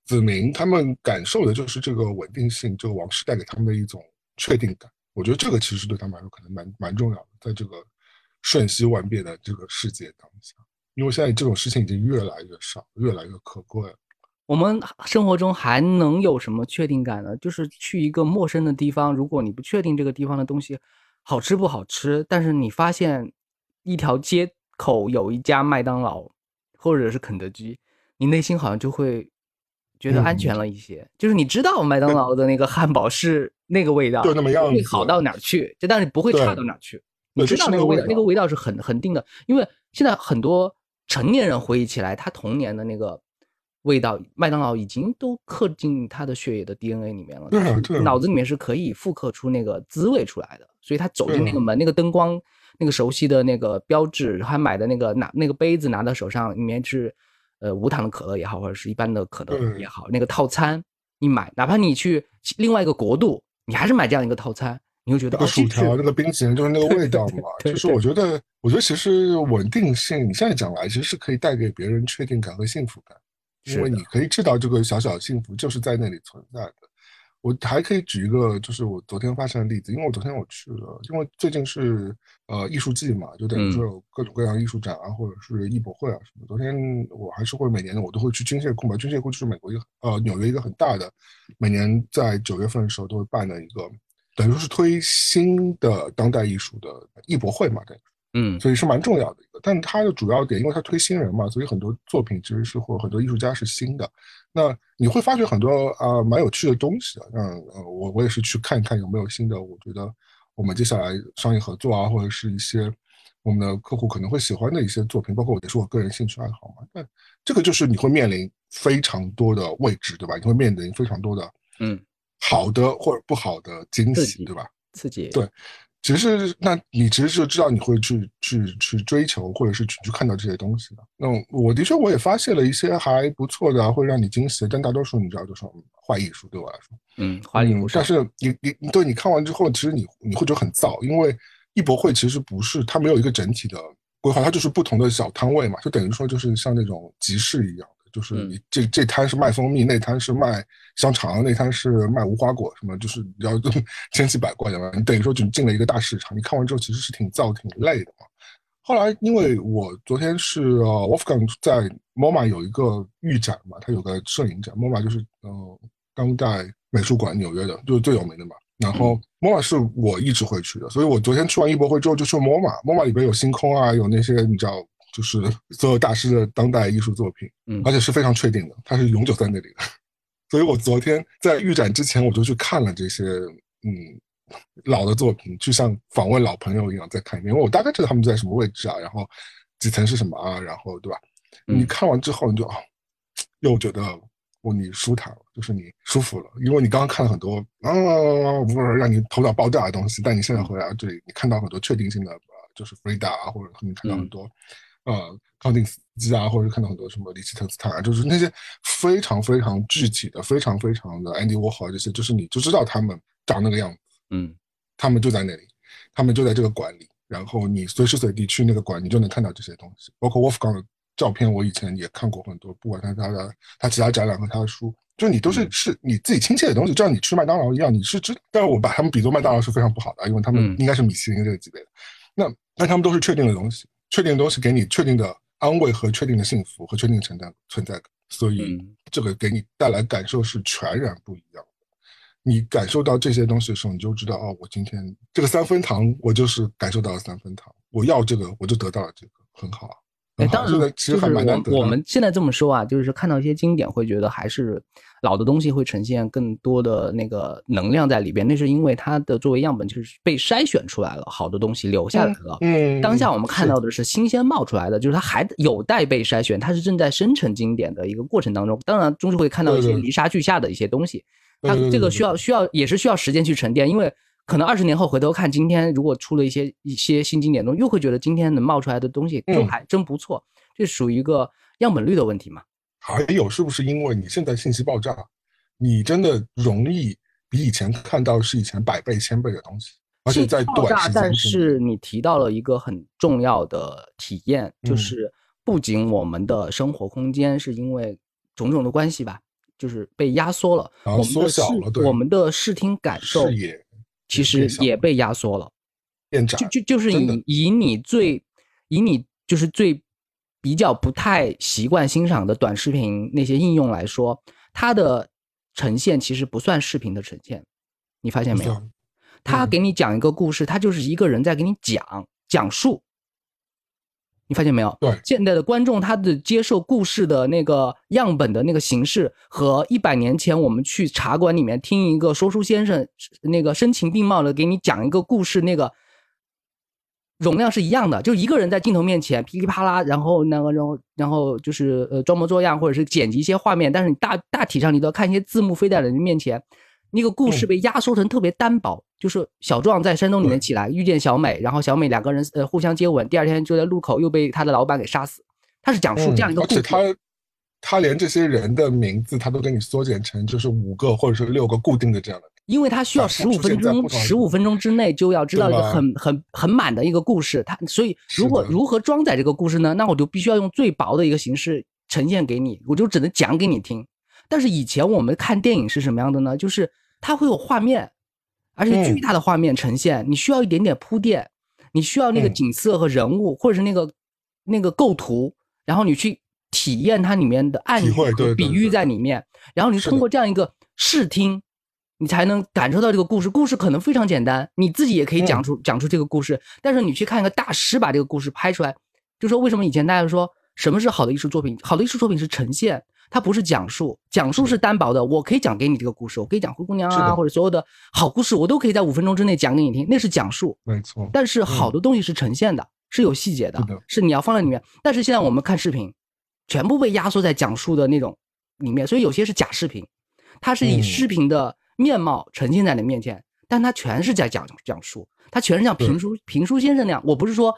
子民，他们感受的就是这个稳定性，这个王室带给他们的一种确定感。我觉得这个其实对他们来说可能蛮蛮重要的，在这个瞬息万变的这个世界当下，因为现在这种事情已经越来越少，越来越可贵了。我们生活中还能有什么确定感呢？就是去一个陌生的地方，如果你不确定这个地方的东西好吃不好吃，但是你发现一条街。口有一家麦当劳，或者是肯德基，你内心好像就会觉得安全了一些。就是你知道麦当劳的那个汉堡是那个味道，就那么样，会好到哪儿去？就但是不会差到哪儿去。你知道那个味道，那个味道是很很定的。因为现在很多成年人回忆起来，他童年的那个味道，麦当劳已经都刻进他的血液的 DNA 里面了，脑子里面是可以复刻出那个滋味出来的。所以他走进那个门，那个灯光。那个熟悉的那个标志，还买的那个拿那个杯子拿到手上，里面是，呃，无糖的可乐也好，或者是一般的可乐也好，那个套餐你买，哪怕你去另外一个国度，你还是买这样一个套餐，你会觉得那个薯条、那个冰淇淋就是那个味道嘛。就是我觉得，我觉得其实稳定性，你现在讲来，其实是可以带给别人确定感和幸福感，因为你可以知道这个小小的幸福就是在那里存在的。我还可以举一个，就是我昨天发生的例子，因为我昨天我去了，因为最近是呃艺术季嘛，就等于说有各种各样艺术展啊，或者是艺博会啊什么。昨天我还是会每年的，我都会去军械库嘛，军械库就是美国一个呃纽约一个很大的，每年在九月份的时候都会办的一个，等于说是推新的当代艺术的艺博会嘛，对。嗯，所以是蛮重要的一个，但它的主要点，因为它推新人嘛，所以很多作品其实是或很多艺术家是新的。那你会发觉很多啊蛮有趣的东西的。那呃，我我也是去看一看有没有新的，我觉得我们接下来商业合作啊，或者是一些我们的客户可能会喜欢的一些作品，包括我也是我个人兴趣爱好嘛。那这个就是你会面临非常多的位置，对吧？你会面临非常多的嗯好的或者不好的惊喜，对吧？刺激对。其实，那你其实就知道你会去去去追求，或者是去去看到这些东西的。那我的确我也发现了一些还不错的，会让你惊喜的。但大多数你知道，都是坏艺术，对我来说，嗯，坏艺术。但是你你对你看完之后，其实你你会觉得很燥，因为艺博会其实不是它没有一个整体的规划，它就是不同的小摊位嘛，就等于说就是像那种集市一样。就是你这这摊是卖蜂蜜，那摊是卖香肠，那摊是卖无花果，什么就是你要 千奇百怪的嘛。你等于说就进了一个大市场，你看完之后其实是挺燥、挺累的嘛。后来因为我昨天是呃 Wolfgang 在 MoMA 有一个预展嘛，他有个摄影展，MoMA 就是呃当代美术馆，纽约的，就是最有名的嘛。然后 MoMA 是我一直会去的，所以我昨天去完艺博会之后就去 MoMA，MoMA 里边有星空啊，有那些你知道。就是所有大师的当代艺术作品，嗯，而且是非常确定的，它是永久在那里的。所以我昨天在预展之前，我就去看了这些嗯老的作品，就像访问老朋友一样再看一遍，因为我大概知道他们在什么位置啊，然后几层是什么啊，然后对吧？你看完之后，你就啊，又觉得哦，你舒坦了，就是你舒服了，因为你刚刚看了很多啊，不是让你头脑爆炸的东西，但你现在回来这里，你看到很多确定性的。就是 Frida 啊，或者你看到很多，呃康定斯基啊，或者看到很多什么里希特斯坦啊，就是那些非常非常具体的、非常非常的 Andy Warhol 这些，就是你就知道他们长那个样子，嗯，他们就在那里，他们就在这个馆里，然后你随时随地去那个馆，你就能看到这些东西，包括 Wolfgang 的照片，我以前也看过很多，不管他他的他其他展览和他的书。就你都是是你自己亲切的东西，就像你吃麦当劳一样，你是知。但是我把他们比作麦当劳是非常不好的，因为他们应该是米其林这个级别的。那那他们都是确定的东西，确定的东西给你确定的安慰和确定的幸福和确定的存在存在感，所以这个给你带来感受是全然不一样的。你感受到这些东西的时候，你就知道哦，我今天这个三分糖，我就是感受到了三分糖，我要这个，我就得到了这个，很好啊。哎，当然，就是我我们现在这么说啊，就是看到一些经典，会觉得还是老的东西会呈现更多的那个能量在里边。那是因为它的作为样本就是被筛选出来了，好的东西留下来了。嗯，当下我们看到的是新鲜冒出来的，就是它还有待被筛选，它是正在生成经典的一个过程当中。当然，终究会看到一些泥沙俱下的一些东西，它这个需要需要也是需要时间去沉淀，因为。可能二十年后回头看，今天如果出了一些一些新经典东西，又会觉得今天能冒出来的东西就还真不错。这属于一个样本率的问题嘛？还有是不是因为你现在信息爆炸，你真的容易比以前看到是以前百倍千倍的东西，而且在短时间。但是你提到了一个很重要的体验，就是不仅我们的生活空间是因为种种的关系吧，就是被压缩了，我们缩小了，我们的视听感受。其实也被压缩了，就就就是以以你最以你就是最比较不太习惯欣赏的短视频那些应用来说，它的呈现其实不算视频的呈现，你发现没有？他给你讲一个故事，他就是一个人在给你讲讲述。你发现没有？对，现在的观众他的接受故事的那个样本的那个形式，和一百年前我们去茶馆里面听一个说书先生那个声情并茂的给你讲一个故事，那个容量是一样的，就一个人在镜头面前噼里啪啦，然后那个然后然后就是呃装模作样，或者是剪辑一些画面，但是你大大体上你都要看一些字幕飞在人面前。那个故事被压缩成特别单薄，就是小壮在山洞里面起来遇见小美，然后小美两个人呃互相接吻，第二天就在路口又被他的老板给杀死。他是讲述这样一个故事，而且他他连这些人的名字他都给你缩减成就是五个或者是六个固定的这样的，因为他需要十五分钟，十五分钟之内就要知道一个很很很满的一个故事，他所以如果如何装载这个故事呢？那我就必须要用最薄的一个形式呈现给你，我就只能讲给你听。但是以前我们看电影是什么样的呢？就是它会有画面，而且巨大的画面呈现，你需要一点点铺垫，你需要那个景色和人物，或者是那个那个构图，然后你去体验它里面的暗喻和比喻在里面，然后你通过这样一个视听，你才能感受到这个故事。故事可能非常简单，你自己也可以讲出讲出这个故事，但是你去看一个大师把这个故事拍出来，就说为什么以前大家说什么是好的艺术作品？好的艺术作品是呈现。它不是讲述，讲述是单薄的。我可以讲给你这个故事，我可以讲灰姑娘啊，或者所有的好故事，我都可以在五分钟之内讲给你听。那是讲述，没错。但是好的东西是呈现的，是有细节的，是你要放在里面。但是现在我们看视频，全部被压缩在讲述的那种里面，所以有些是假视频，它是以视频的面貌呈现在你面前，但它全是在讲讲述，它全是像评书评书先生那样。我不是说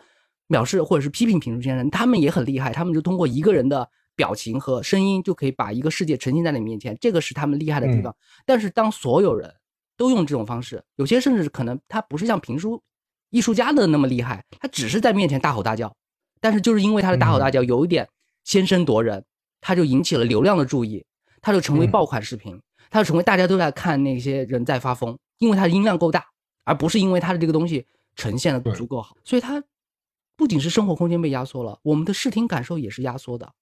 藐视或者是批评评书先生，他们也很厉害，他们就通过一个人的。表情和声音就可以把一个世界呈现在你面前，这个是他们厉害的地方。但是当所有人都用这种方式，有些甚至可能他不是像评书艺术家的那么厉害，他只是在面前大吼大叫，但是就是因为他的大吼大叫有一点先声夺人，他就引起了流量的注意，他就成为爆款视频，他就成为大家都在看那些人在发疯，因为他的音量够大，而不是因为他的这个东西呈现的足够好。所以，他不仅是生活空间被压缩了，我们的视听感受也是压缩的。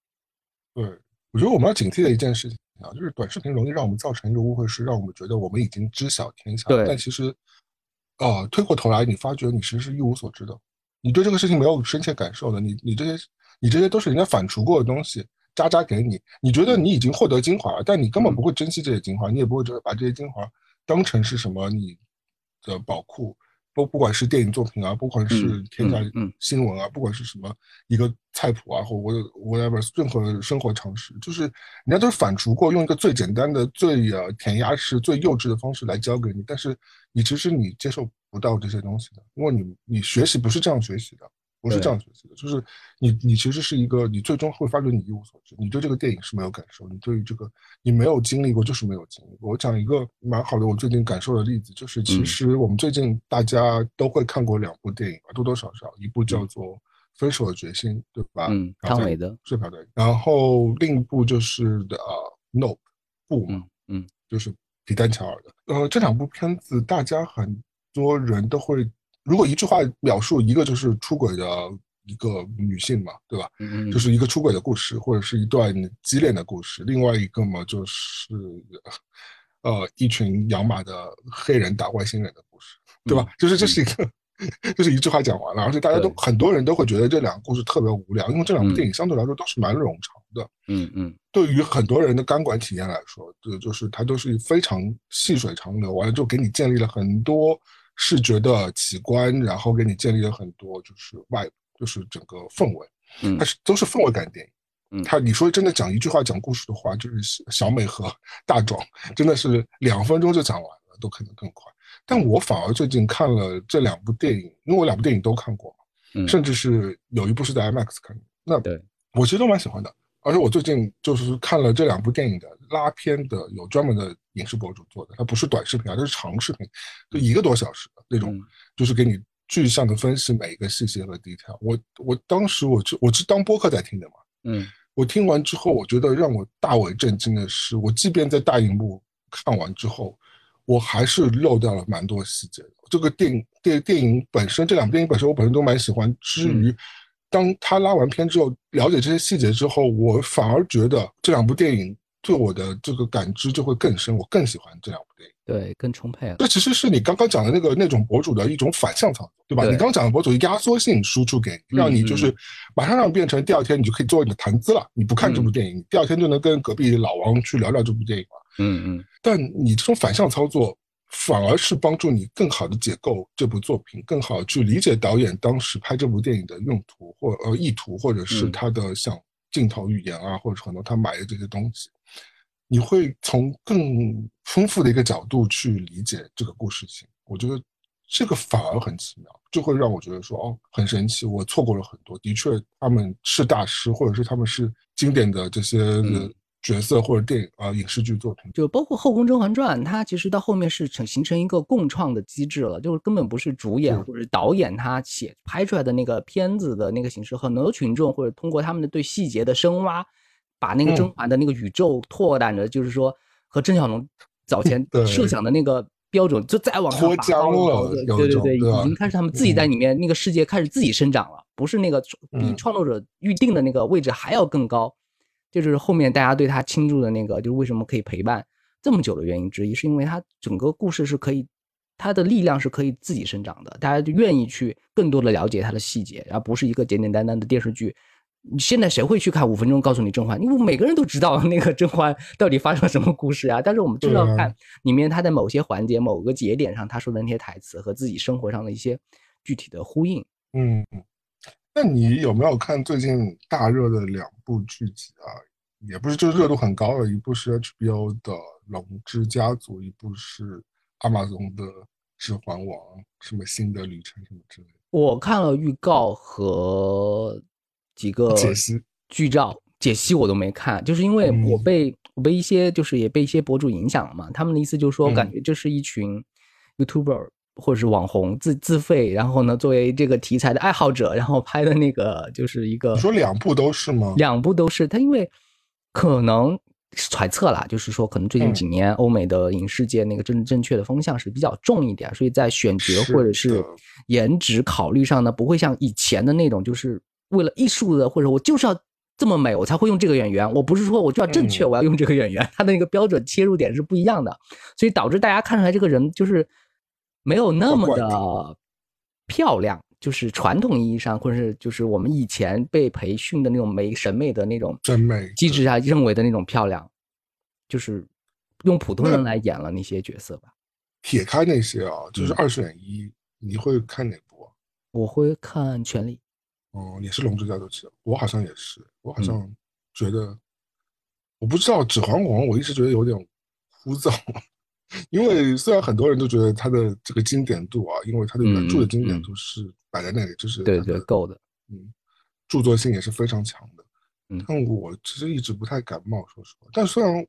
对，我觉得我们要警惕的一件事情啊，就是短视频容易让我们造成一个误会，是让我们觉得我们已经知晓天下。对，但其实，啊，推过头来，你发觉你其实是一无所知的，你对这个事情没有深切感受的，你你这些你这些都是人家反刍过的东西，渣渣给你，你觉得你已经获得精华了，但你根本不会珍惜这些精华，你也不会觉得把这些精华当成是什么你的宝库。不不管是电影作品啊，不管是天下新闻啊，不管是什么一个菜谱啊，或我 whatever 任何生活常识，就是人家都是反刍过，用一个最简单的、最呃填鸭式、最幼稚的方式来教给你，但是你其实你接受不到这些东西的，因为你你学习不是这样学习的，我是这样学习的，就是你你其实是一个，你最终会发觉你一无所知，你对这个电影是没有感受，你对于这个你没有经历过，就是没有经历过。我讲一个蛮好的我最近感受的例子，就是其实我们最近大家都会看过两部电影吧，多多少少，一部叫做《分手的决心》，对吧？嗯，汤唯的睡吧对。然后另一部就是的《No》，不嘛，嗯，就是皮丹乔尔的。呃，这两部片子大家很多人都会。如果一句话描述一个就是出轨的一个女性嘛，对吧？嗯就是一个出轨的故事，或者是一段激烈的故事。另外一个嘛，就是呃，一群养马的黑人打外星人的故事，对吧？就是这是一个，就是一句话讲完了。而且大家都很多人都会觉得这两个故事特别无聊，因为这两部电影相对来说都是蛮冗长的。嗯嗯。对于很多人的钢管体验来说，就就是它都是非常细水长流，完了之后给你建立了很多。视觉的奇观，然后给你建立了很多，就是外，就是整个氛围，嗯，它是都是氛围感电影，嗯，它你说真的讲一句话讲故事的话，就是小美和 大壮真的是两分钟就讲完了，都可能更快。但我反而最近看了这两部电影，因为我两部电影都看过嘛，甚至是有一部是在 IMAX 看的，那对。我其实都蛮喜欢的。而且我最近就是看了这两部电影的拉片的，有专门的影视博主做的，它不是短视频啊，它是长视频，就一个多小时的那种，就是给你具象的分析每一个细节和 detail。我我当时我就我是当播客在听的嘛，嗯，我听完之后，我觉得让我大为震惊的是，我即便在大荧幕看完之后，我还是漏掉了蛮多细节的。这个电影电电影本身，这两部电影本身我本身都蛮喜欢，之余。当他拉完片之后，了解这些细节之后，我反而觉得这两部电影对我的这个感知就会更深，我更喜欢这两部电影，对，更充沛了。这其实是你刚刚讲的那个那种博主的一种反向操作，对吧？你刚刚讲的博主压缩性输出给，让你就是马上让变成第二天你就可以做你的谈资了。你不看这部电影，第二天就能跟隔壁老王去聊聊这部电影了。嗯嗯。但你这种反向操作。反而是帮助你更好的解构这部作品，更好去理解导演当时拍这部电影的用途或呃意图，或者是他的像镜头语言啊，或者是很多他买的这些东西，你会从更丰富的一个角度去理解这个故事性。我觉得这个反而很奇妙，就会让我觉得说哦，很神奇，我错过了很多。的确，他们是大师，或者是他们是经典的这些。角色或者电影啊影视剧作品，就包括《后宫甄嬛传》，它其实到后面是成形成一个共创的机制了，就是根本不是主演或者导演他写拍出来的那个片子的那个形式，很多群众或者通过他们的对细节的深挖，把那个甄嬛的那个宇宙拓展的，就是说和郑晓龙早 前设想的那个标准就再往上拔高了，对对对，已经开始他们？自己在里面那个世界开始自己生长了，不是那个比创作者预定的那个位置还要更高。就是后面大家对他倾注的那个，就是为什么可以陪伴这么久的原因之一，是因为他整个故事是可以，他的力量是可以自己生长的，大家就愿意去更多的了解他的细节，而不是一个简简单单的电视剧。现在谁会去看五分钟告诉你甄嬛？因为每个人都知道那个甄嬛到底发生了什么故事啊。但是我们就是要看里面他在某些环节、某个节点上他说的那些台词和自己生活上的一些具体的呼应。嗯。那你有没有看最近大热的两部剧集啊？也不是，就是热度很高的，一部是 HBO 的《龙之家族》，一部是阿玛总的《指环王》，什么新的旅程什么之类的。我看了预告和几个解析剧照，解析我都没看，就是因为我被我被一些就是也被一些博主影响了嘛。他们的意思就是说，感觉就是一群 YouTuber。或者是网红自自费，然后呢，作为这个题材的爱好者，然后拍的那个就是一个。你说两部都是吗？两部都是。他因为可能揣测啦，就是说可能最近几年欧美的影视界那个正正确的风向是比较重一点，所以在选角或者是颜值考虑上呢，不会像以前的那种，就是为了艺术的，或者我就是要这么美，我才会用这个演员。我不是说我就要正确，我要用这个演员，他的那个标准切入点是不一样的，所以导致大家看出来这个人就是。没有那么的漂亮，就是传统意义上，或者是就是我们以前被培训的那种美审美的那种审美机制下认为的那种漂亮，就是用普通人来演了那些角色吧。撇开那些啊，就是二选一，你会看哪部？啊我会看《权力》。哦，也是《龙之家族》七，我好像也是，我好像觉得，我不知道《指环王》，我一直觉得有点枯燥。因为虽然很多人都觉得它的这个经典度啊，因为它的原著的经典度是摆在那里，就是对对够的。嗯，著作性也是非常强的。嗯，但我其实一直不太感冒，说实话。但虽然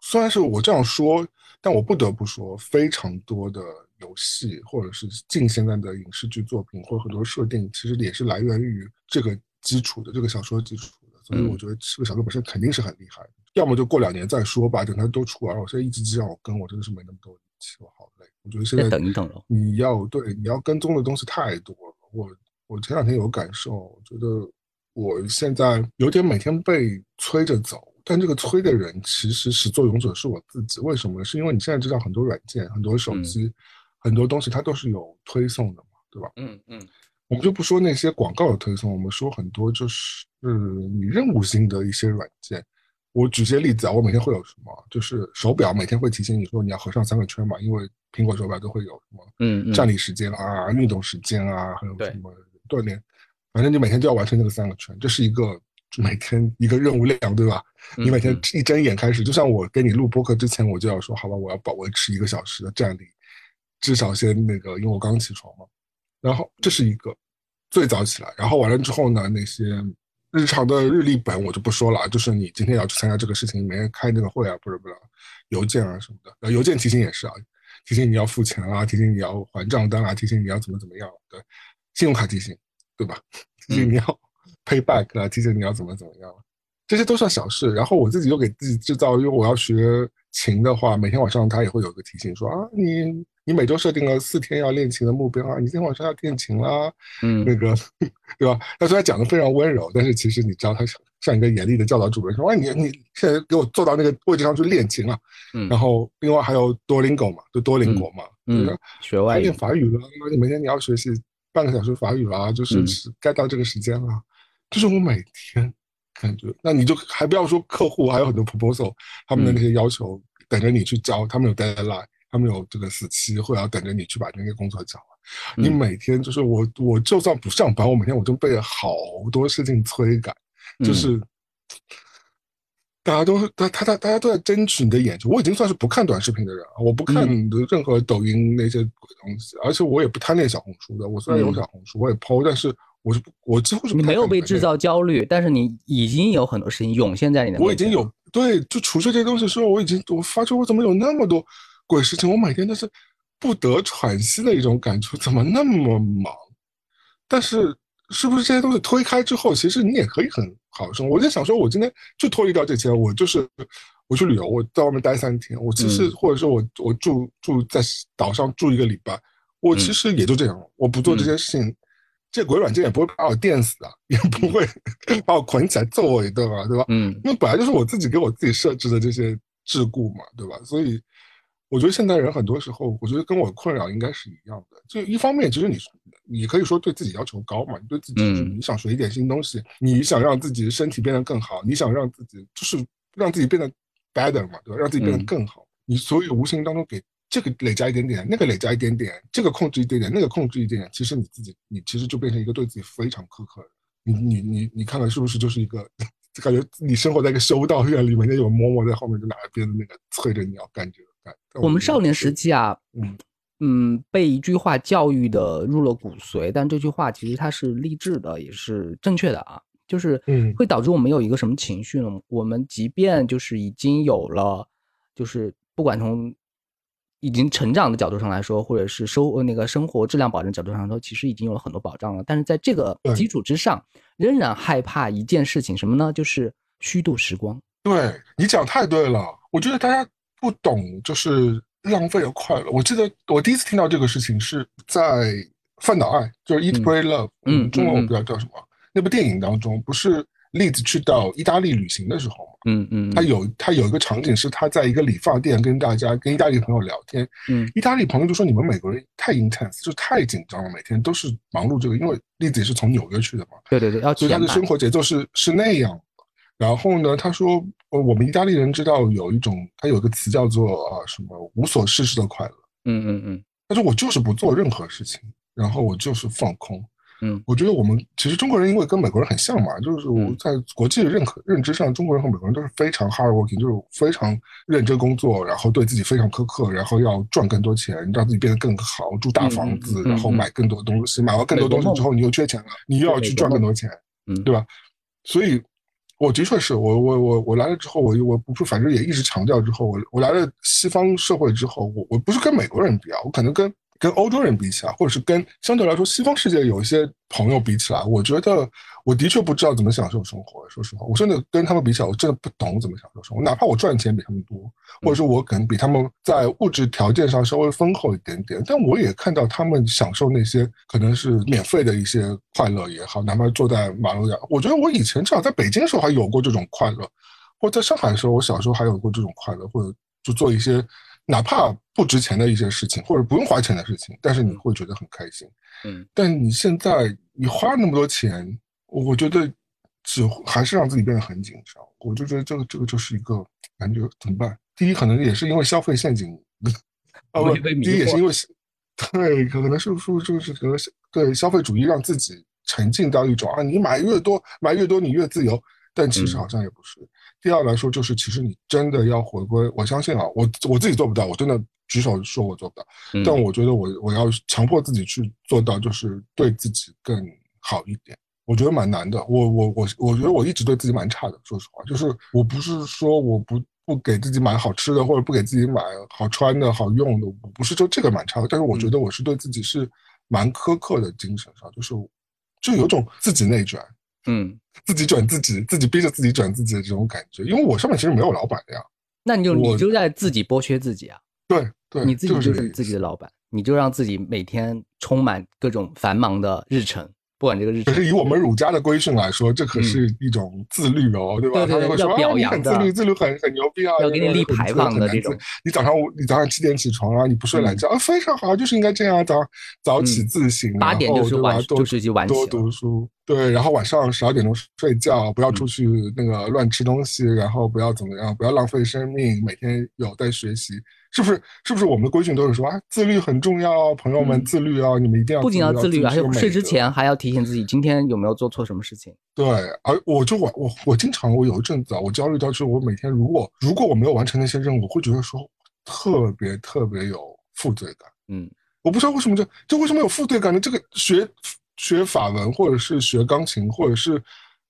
虽然是我这样说，但我不得不说，非常多的游戏或者是近现代的影视剧作品，或者很多设定，其实也是来源于这个基础的，这个小说基础的。所以我觉得这个小说本身肯定是很厉害的。要么就过两年再说吧，等它都出完了。我现在一直这让我跟，我真的是没那么多力气，我好累。我觉得现在等一等了。你要对你要跟踪的东西太多了。我我前两天有感受，我觉得我现在有点每天被催着走，但这个催的人其实始作俑者是我自己。为什么？是因为你现在知道很多软件、很多手机、很多东西它都是有推送的嘛，对吧？嗯嗯。我们就不说那些广告的推送，我们说很多就是你任务性的一些软件。我举些例子啊，我每天会有什么？就是手表每天会提醒你说你要合上三个圈嘛，因为苹果手表都会有什么，嗯，站立时间啊、运动时间啊，还有什么锻炼，反正你每天就要完成那个三个圈，这是一个每天一个任务量，对吧？你每天一睁眼开始，就像我给你录播客之前，我就要说，好吧，我要保维持一个小时的站立，至少先那个，因为我刚起床嘛，然后这是一个最早起来，然后完了之后呢，那些。日常的日历本我就不说了，就是你今天要去参加这个事情，每天开那个会啊，不是不是，邮件啊什么的，呃，邮件提醒也是啊，提醒你要付钱啊，提醒你要还账单啊，提醒你要怎么怎么样，对，信用卡提醒，对吧？提醒你要 pay back 啊，提醒你要怎么怎么样，这些都算小事。然后我自己又给自己制造，因为我要学琴的话，每天晚上他也会有个提醒说啊，你。你每周设定了四天要练琴的目标啊，你今天晚上要练琴啦，嗯，那个，对吧？他虽然讲的非常温柔，但是其实你知道他像像一个严厉的教导主任说，哎，你你现在给我坐到那个位置上去练琴啊，嗯，然后另外还有多邻国嘛，就多邻国嘛，嗯，学外语练法语了，你每天你要学习半个小时法语啦，就是该到这个时间了，就是我每天感觉，那你就还不要说客户，还有很多 proposal，他们的那些要求等着你去交，他们有 deadline。他们有这个死期，会要等着你去把那个工作交完。你每天就是我，我就算不上班，我每天我都被好多事情催赶，就是大家都大他他大家都在争取你的眼球。我已经算是不看短视频的人了，我不看的任何抖音那些鬼东西，而且我也不贪恋小红书的。我虽然有小红书，我也抛，但是我是我几乎是你没有被制造焦虑，但是你已经有很多事情涌现在你的。我已经有对，就除去这些东西之后，我已经我发觉我怎么有那么多。鬼事情，我每天都是不得喘息的一种感触，怎么那么忙？但是，是不是这些东西推开之后，其实你也可以很好生活？我就想说，我今天就脱离掉这些，我就是我去旅游，我在外面待三天，我其实或者说我我住住在岛上住一个礼拜，我其实也就这样，我不做这些事情，这鬼软件也不会把我电死啊，也不会把我捆起来揍我一顿啊，对吧？嗯，因为本来就是我自己给我自己设置的这些桎梏嘛，对吧？所以。我觉得现代人很多时候，我觉得跟我困扰应该是一样的。就一方面，其实你你可以说对自己要求高嘛，你对自己你想学一点新东西，你想让自己身体变得更好，你想让自己就是让自己变得 better 嘛，对吧？让自己变得更好，你所以无形当中给这个累加一点点，那个累加一点点，这个控制一点点，那个控制一点点，其实你自己你其实就变成一个对自己非常苛刻的。你你你你看看是不是就是一个？就感觉你生活在一个修道院里面，那有嬷嬷在后面就拿着鞭子那个催着你要干这个干。我们少年时期啊，嗯嗯，被一句话教育的入了骨髓，但这句话其实它是励志的，也是正确的啊。就是嗯，会导致我们有一个什么情绪呢？我们即便就是已经有了，就是不管从已经成长的角度上来说，或者是收那个生活质量保证角度上说，其实已经有了很多保障了。但是在这个基础之上。仍然害怕一件事情，什么呢？就是虚度时光。对你讲太对了，我觉得大家不懂，就是浪费了快乐。我记得我第一次听到这个事情是在《饭岛爱》，就是《Eat Pray Love》，嗯，中文我不知道叫什么，那部电影当中不是。栗子去到意大利旅行的时候嗯嗯，他有他有一个场景是他在一个理发店跟大家跟意大利朋友聊天，嗯，意大利朋友就说你们美国人太 intense，就太紧张了，每天都是忙碌这个，因为栗子也是从纽约去的嘛，对对对，所以他的生活节奏是是那样。然后呢，他说，呃，我们意大利人知道有一种，他有一个词叫做啊什么无所事事的快乐，嗯嗯嗯，他说我就是不做任何事情，然后我就是放空。嗯，我觉得我们其实中国人因为跟美国人很像嘛，就是我在国际的认可认知上，中国人和美国人都是非常 hard working，就是非常认真工作，然后对自己非常苛刻，然后要赚更多钱，让自己变得更好，住大房子，然后买更多东西，买完更多东西之后，你又缺钱了，你又要去赚更多钱，嗯，对吧？所以。我的确是我我我我来了之后，我我不反正也一直强调之后，我我来了西方社会之后，我我不是跟美国人比啊，我可能跟。跟欧洲人比起来，或者是跟相对来说西方世界有一些朋友比起来，我觉得我的确不知道怎么享受生活。说实话，我真的跟他们比起来，我真的不懂怎么享受生活。哪怕我赚钱比他们多，或者说我可能比他们在物质条件上稍微丰厚一点点，但我也看到他们享受那些可能是免费的一些快乐也好，哪怕坐在马路上，我觉得我以前至少在北京的时候还有过这种快乐，或者在上海的时候，我小时候还有过这种快乐，或者就做一些。哪怕不值钱的一些事情，或者不用花钱的事情，但是你会觉得很开心。嗯，但你现在你花那么多钱，我觉得只还是让自己变得很紧张。我就觉得这个这个就是一个感觉怎么办？第一，可能也是因为消费陷阱，啊不，第一也是因为对，可能是不是就是可能对消费主义让自己沉浸到一种啊，你买越多买越多你越自由，但其实好像也不是。第二来说，就是其实你真的要回归，我相信啊，我我自己做不到，我真的举手说我做不到。但我觉得我我要强迫自己去做到，就是对自己更好一点。我觉得蛮难的。我我我我觉得我一直对自己蛮差的，说实话，就是我不是说我不不给自己买好吃的，或者不给自己买好穿的好用的，不是就这个蛮差的。但是我觉得我是对自己是蛮苛刻的精神上，就是就有种自己内卷。嗯，自己转自己，自己逼着自己转自己的这种感觉，因为我上面其实没有老板的呀。那你就你就在自己剥削自己啊？对对，你自己就是自己的老板，你就让自己每天充满各种繁忙的日程。不管这个日，可是以我们儒家的规训来说，这可是一种自律哦，对吧？对对，要表扬的，自律，自律很很牛逼啊，要给你立牌坊的这种。你早上你早上七点起床啊，你不睡懒觉啊，非常好，就是应该这样，早早起自省，八点就是晚，就是就晚多读书，对，然后晚上十二点钟睡觉，不要出去那个乱吃东西，然后不要怎么样，不要浪费生命，每天有在学习。是不是？是不是我们的规训都是说啊，自律很重要，朋友们自律啊，你们一定要不仅要自律，还有睡之前还要提醒自己今天有没有做错什么事情。对，而我就我我我经常我有一阵子啊，我焦虑到是我每天如果如果我没有完成那些任务，我会觉得说特别特别有负罪感。嗯，我不知道为什么这这为什么有负罪感呢？这个学学法文或者是学钢琴或者是。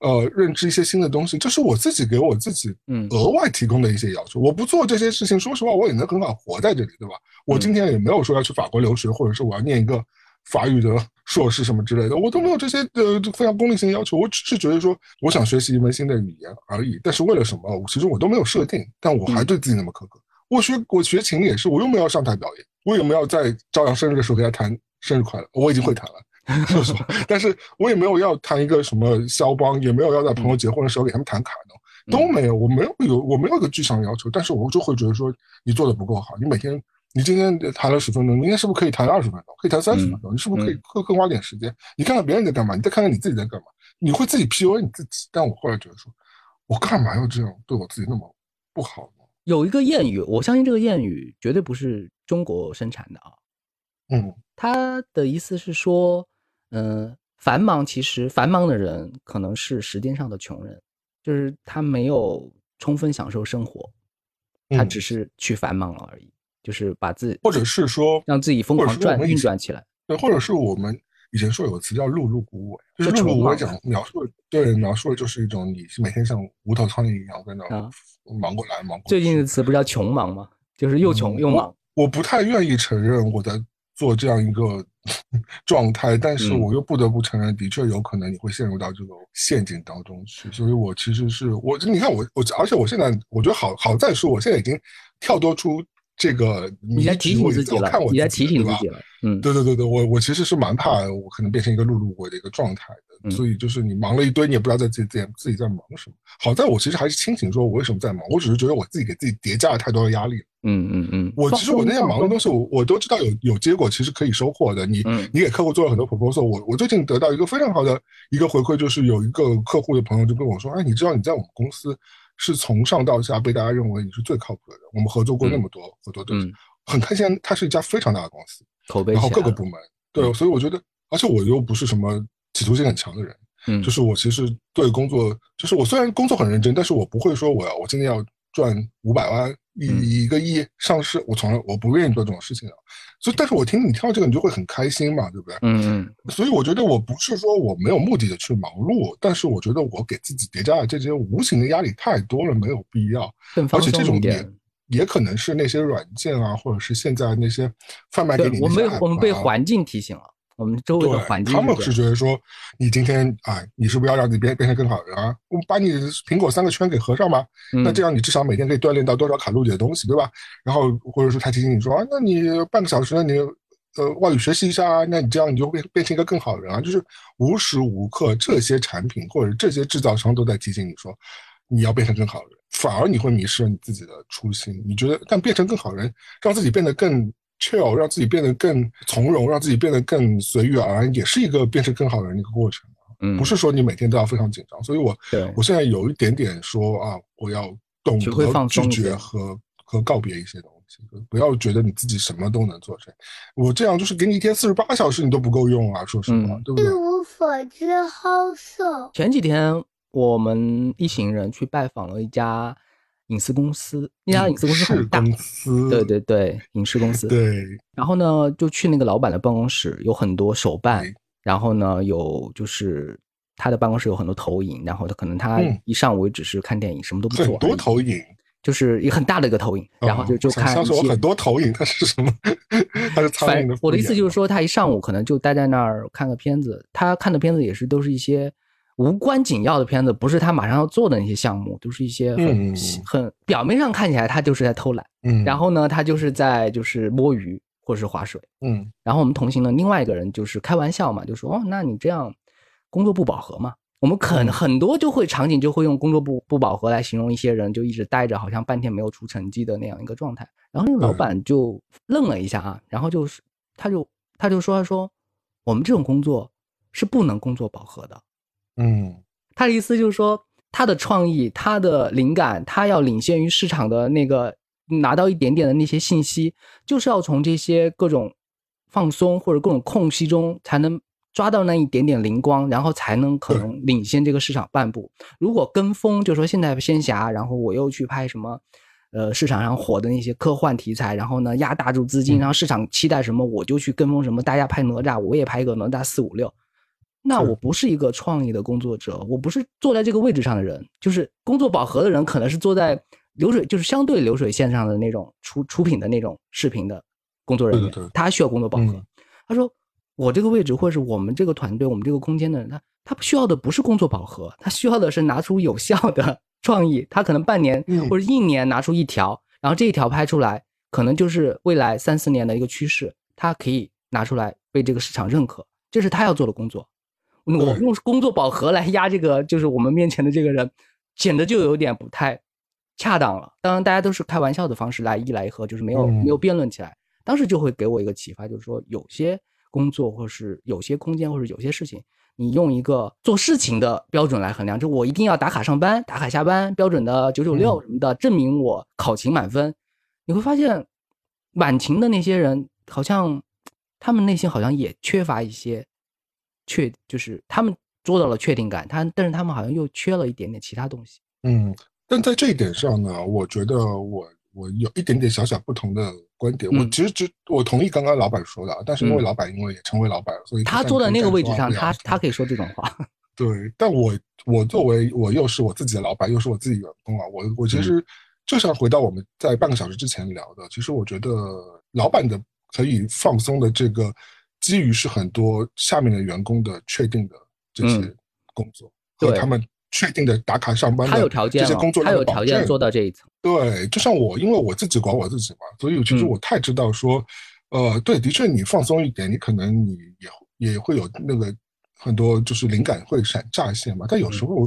呃，认知一些新的东西，这是我自己给我自己嗯额外提供的一些要求。我不做这些事情，说实话，我也能很好活在这里，对吧？我今天也没有说要去法国留学，或者是我要念一个法语的硕士什么之类的，我都没有这些呃非常功利性的要求。我只是觉得说，我想学习一门新的语言而已。但是为了什么？我其实我都没有设定，但我还对自己那么苛刻。我学我学琴也是，我又没有上台表演，我也没有在朝阳生日的时候给他弹生日快乐，我已经会弹了。说实话，但是我也没有要谈一个什么肖邦，也没有要在朋友结婚的时候给他们弹卡农，都没有，我没有有我没有一个具象要求，但是我就会觉得说你做的不够好，你每天你今天弹了十分钟，明天是不是可以弹二十分钟，可以弹三十分钟？你是不是可以更更花点时间？你看看别人在干嘛，你再看看你自己在干嘛，你会自己 PUA 你自己。但我后来觉得说，我干嘛要这样对我自己那么不好呢？有一个谚语，我相信这个谚语绝对不是中国生产的啊，嗯，他的意思是说。嗯，繁忙其实繁忙的人可能是时间上的穷人，就是他没有充分享受生活，他只是去繁忙了而已，就是把自己或者是说让自己疯狂转运转起来。对，或者是我们以前说有个词叫碌碌无为，就是碌碌无为讲描述对描述的就是一种你是每天像无头苍蝇一样在那忙过来忙过。最近的词不叫穷忙吗？就是又穷又忙。我不太愿意承认我在做这样一个。状态，但是我又不得不承认，的确有可能你会陷入到这个陷阱当中去。所以我其实是我，你看我我，而且我现在我觉得好好在说，我现在已经跳脱出这个你在提醒自己了，你在提醒自己了。嗯，对对对对，我我其实是蛮怕我可能变成一个碌碌鬼的一个状态的。所以就是你忙了一堆，你也不知道在自己自己自己在忙什么。好在我其实还是清醒，说我为什么在忙，我只是觉得我自己给自己叠加了太多的压力。嗯嗯嗯，我其实我那些忙的东西，我我都知道有有结果，其实可以收获的。你你给客户做了很多 proposal，我我最近得到一个非常好的一个回馈，就是有一个客户的朋友就跟我说，哎，你知道你在我们公司是从上到下被大家认为你是最靠谱的人，我们合作过那么多合作对象，很开心。它是一家非常大的公司，口碑，然后各个部门对，所以我觉得，而且我又不是什么企图心很强的人。嗯，就是我其实对工作，就是我虽然工作很认真，但是我不会说我要我今天要赚五百万一一个亿上市，我从来我不愿意做这种事情的。所以，但是我听你跳这个，你就会很开心嘛，对不对？嗯嗯。所以我觉得我不是说我没有目的的去忙碌，但是我觉得我给自己叠加的这些无形的压力太多了，没有必要。而且这种也也可能是那些软件啊，或者是现在那些贩卖给你的。我们我们被环境提醒了。我们周围的环境，他们是觉得说，你今天啊，你是不是要让你变变成更好的人啊？我们把你苹果三个圈给合上吗？那这样你至少每天可以锻炼到多少卡路里的东西，对吧？然后或者说他提醒你说，啊，那你半个小时你呃外语学习一下啊，那你这样你就变变成一个更好的人啊。就是无时无刻这些产品或者这些制造商都在提醒你说，你要变成更好的人，反而你会迷失了你自己的初心。你觉得，但变成更好的人，让自己变得更。chill，让自己变得更从容，让自己变得更随遇而安，也是一个变成更好的人的一个过程。嗯，不是说你每天都要非常紧张。所以我，我现在有一点点说啊，我要懂得拒绝和和告别一些东西，不要觉得你自己什么都能做成。我这样就是给你一天四十八小时，你都不够用啊！说实话，对不对？一无所知，好色。前几天我们一行人去拜访了一家。影视公司，那家影视公司很大，对对对，影视公司。对，然后呢，就去那个老板的办公室，有很多手办，然后呢，有就是他的办公室有很多投影，然后他可能他一上午只是看电影，什么都不做。很多投影，就是一个很大的一个投影，然后就就看。他说很多投影，它是什么？他是苍蝇的。我的意思就是说，他一上午可能就待在那儿看个片子，他看的片子也是都是一些。无关紧要的片子，不是他马上要做的那些项目，都是一些很很表面上看起来他就是在偷懒，嗯，然后呢，他就是在就是摸鱼或者是划水，嗯，然后我们同行的另外一个人就是开玩笑嘛，就说哦，那你这样工作不饱和嘛？我们可能很多就会场景就会用工作不不饱和来形容一些人就一直待着，好像半天没有出成绩的那样一个状态。然后那个老板就愣了一下啊，然后就是他就他就说他说我们这种工作是不能工作饱和的。嗯，他的意思就是说，他的创意、他的灵感，他要领先于市场的那个拿到一点点的那些信息，就是要从这些各种放松或者各种空隙中才能抓到那一点点灵光，然后才能可能领先这个市场半步。如果跟风，就说现在仙侠，然后我又去拍什么，呃，市场上火的那些科幻题材，然后呢压大注资金，然后市场期待什么，我就去跟风什么，大家拍哪吒，我也拍一个哪吒四五六。那我不是一个创意的工作者，我不是坐在这个位置上的人，就是工作饱和的人，可能是坐在流水，就是相对流水线上的那种出出品的那种视频的工作人员，他需要工作饱和。他说，我这个位置或者是我们这个团队、我们这个空间的人，他他需要的不是工作饱和，他需要的是拿出有效的创意。他可能半年或者一年拿出一条，然后这一条拍出来，可能就是未来三四年的一个趋势，他可以拿出来被这个市场认可，这是他要做的工作。我用工作饱和来压这个，就是我们面前的这个人，显得就有点不太恰当了。当然，大家都是开玩笑的方式来一来一合，就是没有没有辩论起来。当时就会给我一个启发，就是说有些工作或是有些空间或者有些事情，你用一个做事情的标准来衡量，就我一定要打卡上班、打卡下班，标准的九九六什么的，证明我考勤满分。你会发现，晚勤的那些人，好像他们内心好像也缺乏一些。确就是他们做到了确定感，他但是他们好像又缺了一点点其他东西。嗯，但在这一点上呢，我觉得我我有一点点小小不同的观点。我其实只我同意刚刚老板说的，但是因为老板因为也成为老板，所以他坐在那个位置上，他他可以说这种话。对，但我我作为我又是我自己的老板，又是我自己员工啊，我我其实就像回到我们在半个小时之前聊的，其实我觉得老板的可以放松的这个。基于是很多下面的员工的确定的这些工作，和他们确定的打卡上班的这些工作，他有条件做到这一层。对，就像我，因为我自己管我自己嘛，所以其实我太知道说，呃，对，的确你放松一点，你可能你也也会有那个很多就是灵感会闪乍现嘛。但有时候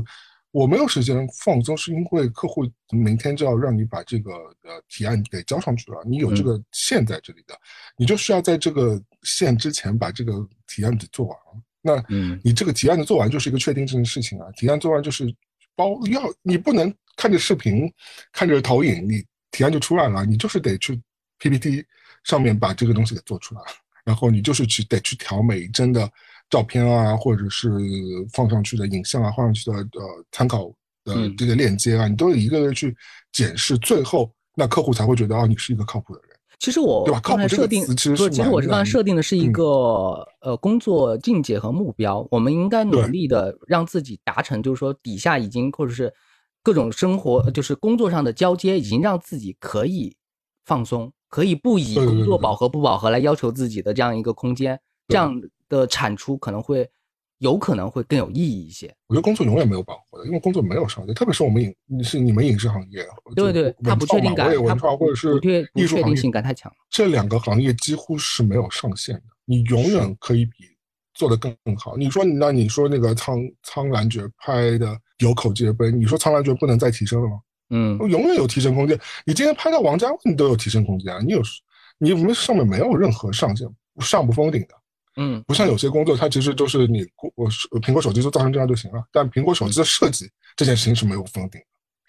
我没有时间放松，是因为客户明天就要让你把这个呃提案给交上去了，你有这个线在这里的，你就需要在这个。线之前把这个提案给做完了，那你这个提案的做完就是一个确定性的事情啊。提案做完就是包要你不能看着视频，看着投影，你提案就出来了。你就是得去 PPT 上面把这个东西给做出来，然后你就是去得去调每一帧的照片啊，或者是放上去的影像啊，放上去的呃参考的这个链接啊，你都一个个去检视，最后那客户才会觉得哦，你是一个靠谱的人。其实我刚才设定，其实其实我是刚才设定的是一个呃工作境界和目标，我们应该努力的让自己达成，就是说底下已经或者是各种生活就是工作上的交接，已经让自己可以放松，可以不以工作饱和不饱和来要求自己的这样一个空间，这样的产出可能会。有可能会更有意义一些。我觉得工作永远没有饱和的，因为工作没有上限，特别是我们影，是你们影视行业，对对，它不确定感，文创或者是艺术行业感太强。这两个行业几乎是没有上限的，你永远可以比做的更更好。你说，那你说那个苍苍兰诀拍的有口皆碑，你说苍兰诀不能再提升了吗？嗯，永远有提升空间。你今天拍到王家卫，你都有提升空间啊。你有，你们上面没有任何上限，上不封顶的。嗯，不像有些工作，它其实就是你我苹果手机就造成这样就行了。但苹果手机的设计这件事情是没有封顶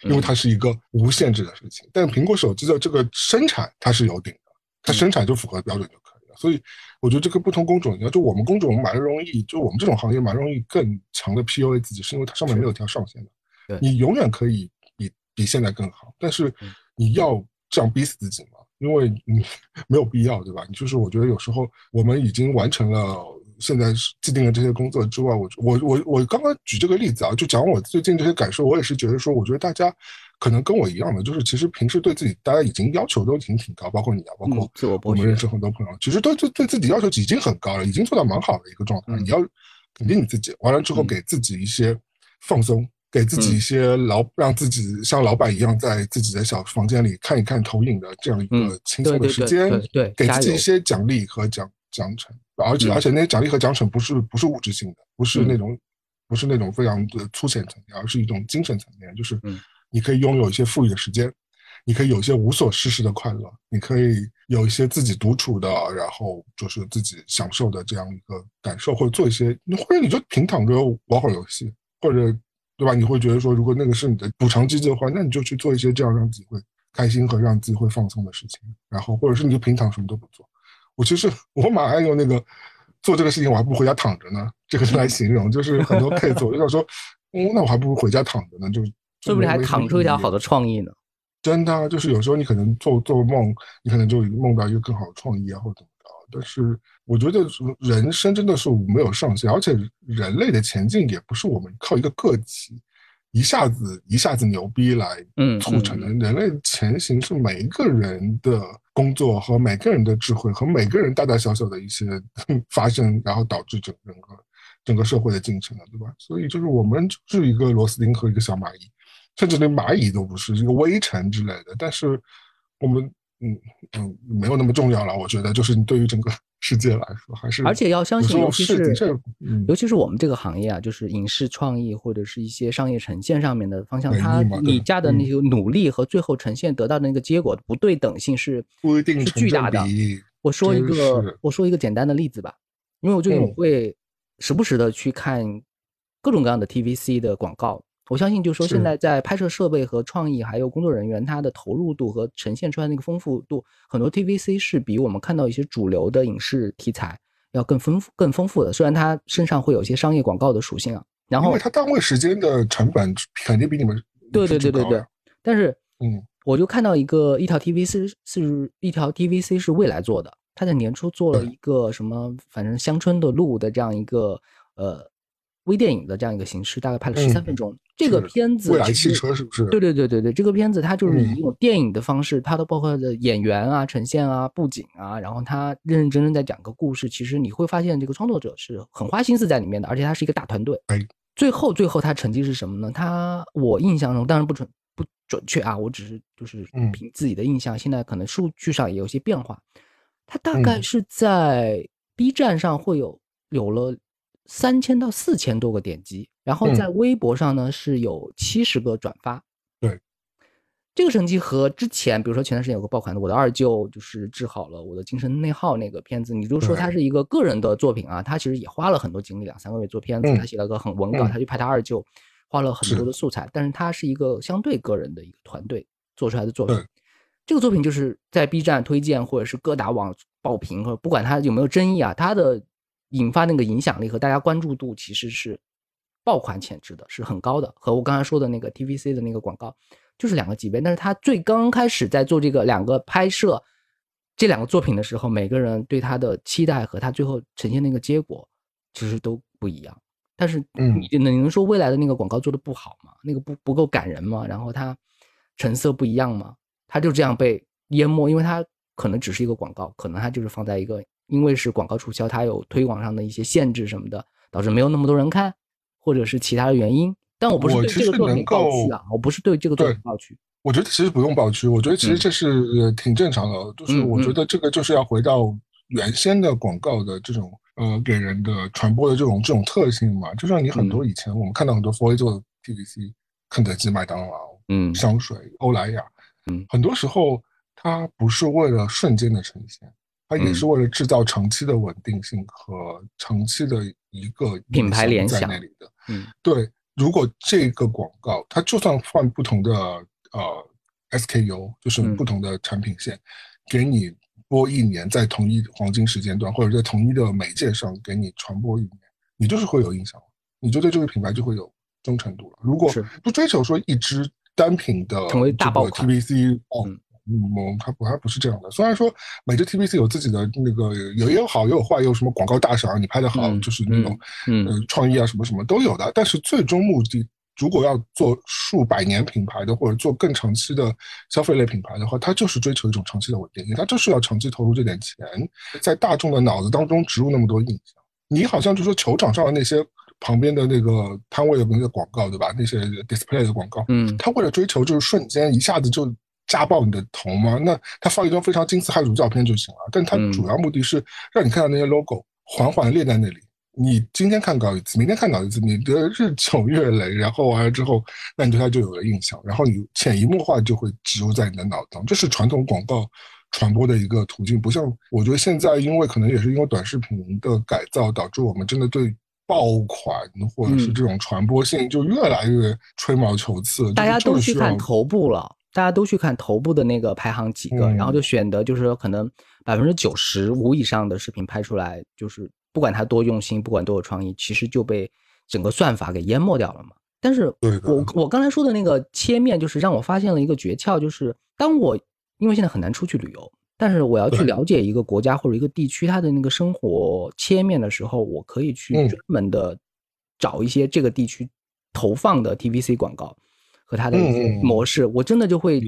的，因为它是一个无限制的事情。但苹果手机的这个生产它是有顶的，它生产就符合标准就可以了。所以我觉得这个不同工种，就我们工种蛮容易，就我们这种行业蛮容易更强的 PUA 自己，是因为它上面没有条上限的。对，你永远可以比比现在更好，但是你要这样逼死自己吗？因为你 没有必要，对吧？就是我觉得有时候我们已经完成了现在既定的这些工作之外，我我我我刚刚举这个例子啊，就讲我最近这些感受，我也是觉得说，我觉得大家可能跟我一样的，就是其实平时对自己大家已经要求都已经挺高，包括你啊，包括我们认识很多朋友，其实都对对自己要求已经很高了，已经做到蛮好的一个状态。你要肯定你自己，完了之后给自己一些放松。给自己一些老，让自己像老板一样，在自己的小房间里看一看投影的这样一个轻松的时间，对，给自己一些奖励和奖奖惩，而且而且那些奖励和奖惩不是不是物质性的，不是那种不是那种非常的粗浅层面，而是一种精神层面，就是你可以拥有一些富裕的时间，你可以有一些无所事事的快乐，你可以有一些自己独处的，然后就是自己享受的这样一个感受，或者做一些，或者你就平躺着玩会儿游戏，或者。对吧？你会觉得说，如果那个是你的补偿机制的话，那你就去做一些这样让自己会开心和让自己会放松的事情，然后或者是你就平躺什么都不做。我其实我蛮爱用那个做这个事情，我还不如回家躺着呢。这个来形容，就是很多 case，我就想说，嗯，那我还不如回家躺着呢，就说不定还躺出一条好的创意呢。真的，就是有时候你可能做做梦，你可能就梦到一个更好的创意啊，或者怎么着。但是我觉得人生真的是没有上限，而且人类的前进也不是我们靠一个个体一下子一下子牛逼来促成的。人类前行是每一个人的工作和每个人的智慧和每个人大大小小的一些 发生，然后导致整整个整个社会的进程的，对吧？所以就是我们就是一个螺丝钉和一个小蚂蚁，甚至连蚂蚁都不是，一个微尘之类的。但是我们。嗯嗯，没有那么重要了。我觉得，就是你对于整个世界来说，还是而且要相信，尤其是尤其是我们这个行业啊，就是影视创意或者是一些商业呈现上面的方向，它你加的那些努力和最后呈现得到的那个结果不对等性是不一定是巨大的。我说一个，我说一个简单的例子吧，因为我最近我会时不时的去看各种各样的 TVC 的广告。我相信，就是说，现在在拍摄设备和创意，还有工作人员，他的投入度和呈现出来那个丰富度，很多 TVC 是比我们看到一些主流的影视题材要更丰富、更丰富的。虽然它身上会有一些商业广告的属性啊，然后因为它单位时间的成本肯定比你们对对对对对。但是，嗯，我就看到一个一条 TVC 是一条 TVC 是未来做的，他在年初做了一个什么，反正乡村的路的这样一个呃。微电影的这样一个形式，大概拍了十三分钟。这个片子未来汽车是不是？对对对对对，这个片子它就是以一种电影的方式，它都包括的演员啊、呈现啊、布景啊，然后它认认真真在讲个故事。其实你会发现，这个创作者是很花心思在里面的，而且它是一个大团队。哎，最后最后它成绩是什么呢？它我印象中当然不准不准确啊，我只是就是凭自己的印象，现在可能数据上也有些变化。它大概是在 B 站上会有有了。三千到四千多个点击，然后在微博上呢是有七十个转发。对，这个成绩和之前，比如说前段时间有个爆款的《我的二舅》，就是治好了我的精神内耗那个片子，你就说他是一个个人的作品啊，他其实也花了很多精力，两三个月做片子，他写了个很文稿，他去拍他二舅，花了很多的素材，但是他是一个相对个人的一个团队做出来的作品。这个作品就是在 B 站推荐或者是各大网爆评，或者不管它有没有争议啊，它的。引发那个影响力和大家关注度其实是爆款潜质的，是很高的。和我刚才说的那个 TVC 的那个广告就是两个级别。但是他最刚开始在做这个两个拍摄这两个作品的时候，每个人对他的期待和他最后呈现那个结果其实都不一样。但是你能能说未来的那个广告做的不好吗？那个不不够感人吗？然后它成色不一样吗？它就这样被淹没，因为它可能只是一个广告，可能它就是放在一个，因为是广告促销，它有推广上的一些限制什么的，导致没有那么多人看，或者是其他的原因。但我不是对这个作品抱屈啊，我不是对这个作品抱屈。我觉得其实不用抱屈，我觉得其实这是挺正常的，就是我觉得这个就是要回到原先的广告的这种。呃，给人的传播的这种这种特性嘛，就像你很多以前我们看到很多 f o 做的 PVC，肯德基、麦当劳，嗯，香水、欧莱雅，嗯，很多时候它不是为了瞬间的呈现，它也是为了制造长期的稳定性和长期的一个品牌联想在那里的。嗯，对，如果这个广告它就算换不同的呃 SKU，就是不同的产品线，给你。播一年，在同一黄金时间段，或者在同一的媒介上给你传播一年，你就是会有印象，你就对这个品牌就会有忠诚度了。如果不追求说一支单品的成为大爆 TVC，哦，嗯，它不，它不是这样的。虽然说每只 TVC 有自己的那个有也有好，也有坏，也有什么广告大赏，你拍的好，就是那种嗯创意啊什么什么都有的。但是最终目的。如果要做数百年品牌的，或者做更长期的消费类品牌的话，它就是追求一种长期的稳定性，它就是要长期投入这点钱，在大众的脑子当中植入那么多印象。你好像就说球场上的那些旁边的那个摊位的那个广告，对吧？那些 display 的广告，嗯，他为了追求就是瞬间一下子就扎爆你的头吗？那他放一张非常金丝汉乳照片就行了，但他主要目的是让你看到那些 logo 缓缓列在那里。你今天看到一次，明天看到一次，你的日久月累，然后完了之后，那你对它就有了印象，然后你潜移默化就会植入在你的脑中。这是传统广告传播的一个途径，不像我觉得现在，因为可能也是因为短视频的改造，导致我们真的对爆款或者是这种传播性就越来越吹毛求疵。大家都去看头部了，大家都去看头部的那个排行几个，然后就选择就是可能百分之九十五以上的视频拍出来就是。不管他多用心，不管多有创意，其实就被整个算法给淹没掉了嘛。但是我我刚才说的那个切面，就是让我发现了一个诀窍，就是当我因为现在很难出去旅游，但是我要去了解一个国家或者一个地区它的那个生活切面的时候，我可以去专门的找一些这个地区投放的 TVC 广告和它的一些模式，我真的就会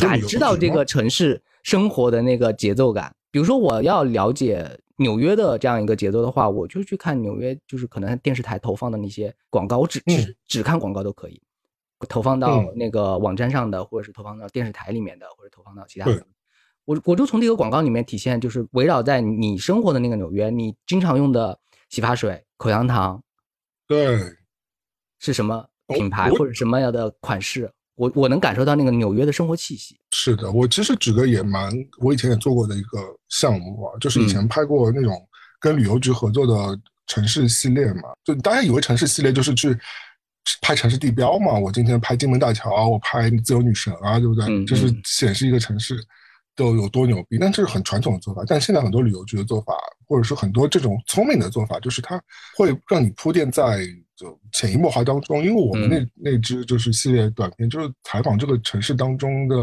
感知到这个城市生活的那个节奏感。比如说，我要了解。纽约的这样一个节奏的话，我就去看纽约，就是可能电视台投放的那些广告，我只只只看广告都可以，投放到那个网站上的，或者是投放到电视台里面的，或者投放到其他的。我我就从这个广告里面体现，就是围绕在你生活的那个纽约，你经常用的洗发水、口香糖，对，是什么品牌或者什么样的款式。我我能感受到那个纽约的生活气息。是的，我其实举个也蛮，我以前也做过的一个项目啊，就是以前拍过那种跟旅游局合作的城市系列嘛。就大家以为城市系列就是去拍城市地标嘛？我今天拍金门大桥，我拍自由女神啊，对不对？就是显示一个城市都有多牛逼。但这是很传统的做法。但现在很多旅游局的做法，或者是很多这种聪明的做法，就是它会让你铺垫在。就潜移默化当中，因为我们那那支就是系列短片，就是采访这个城市当中的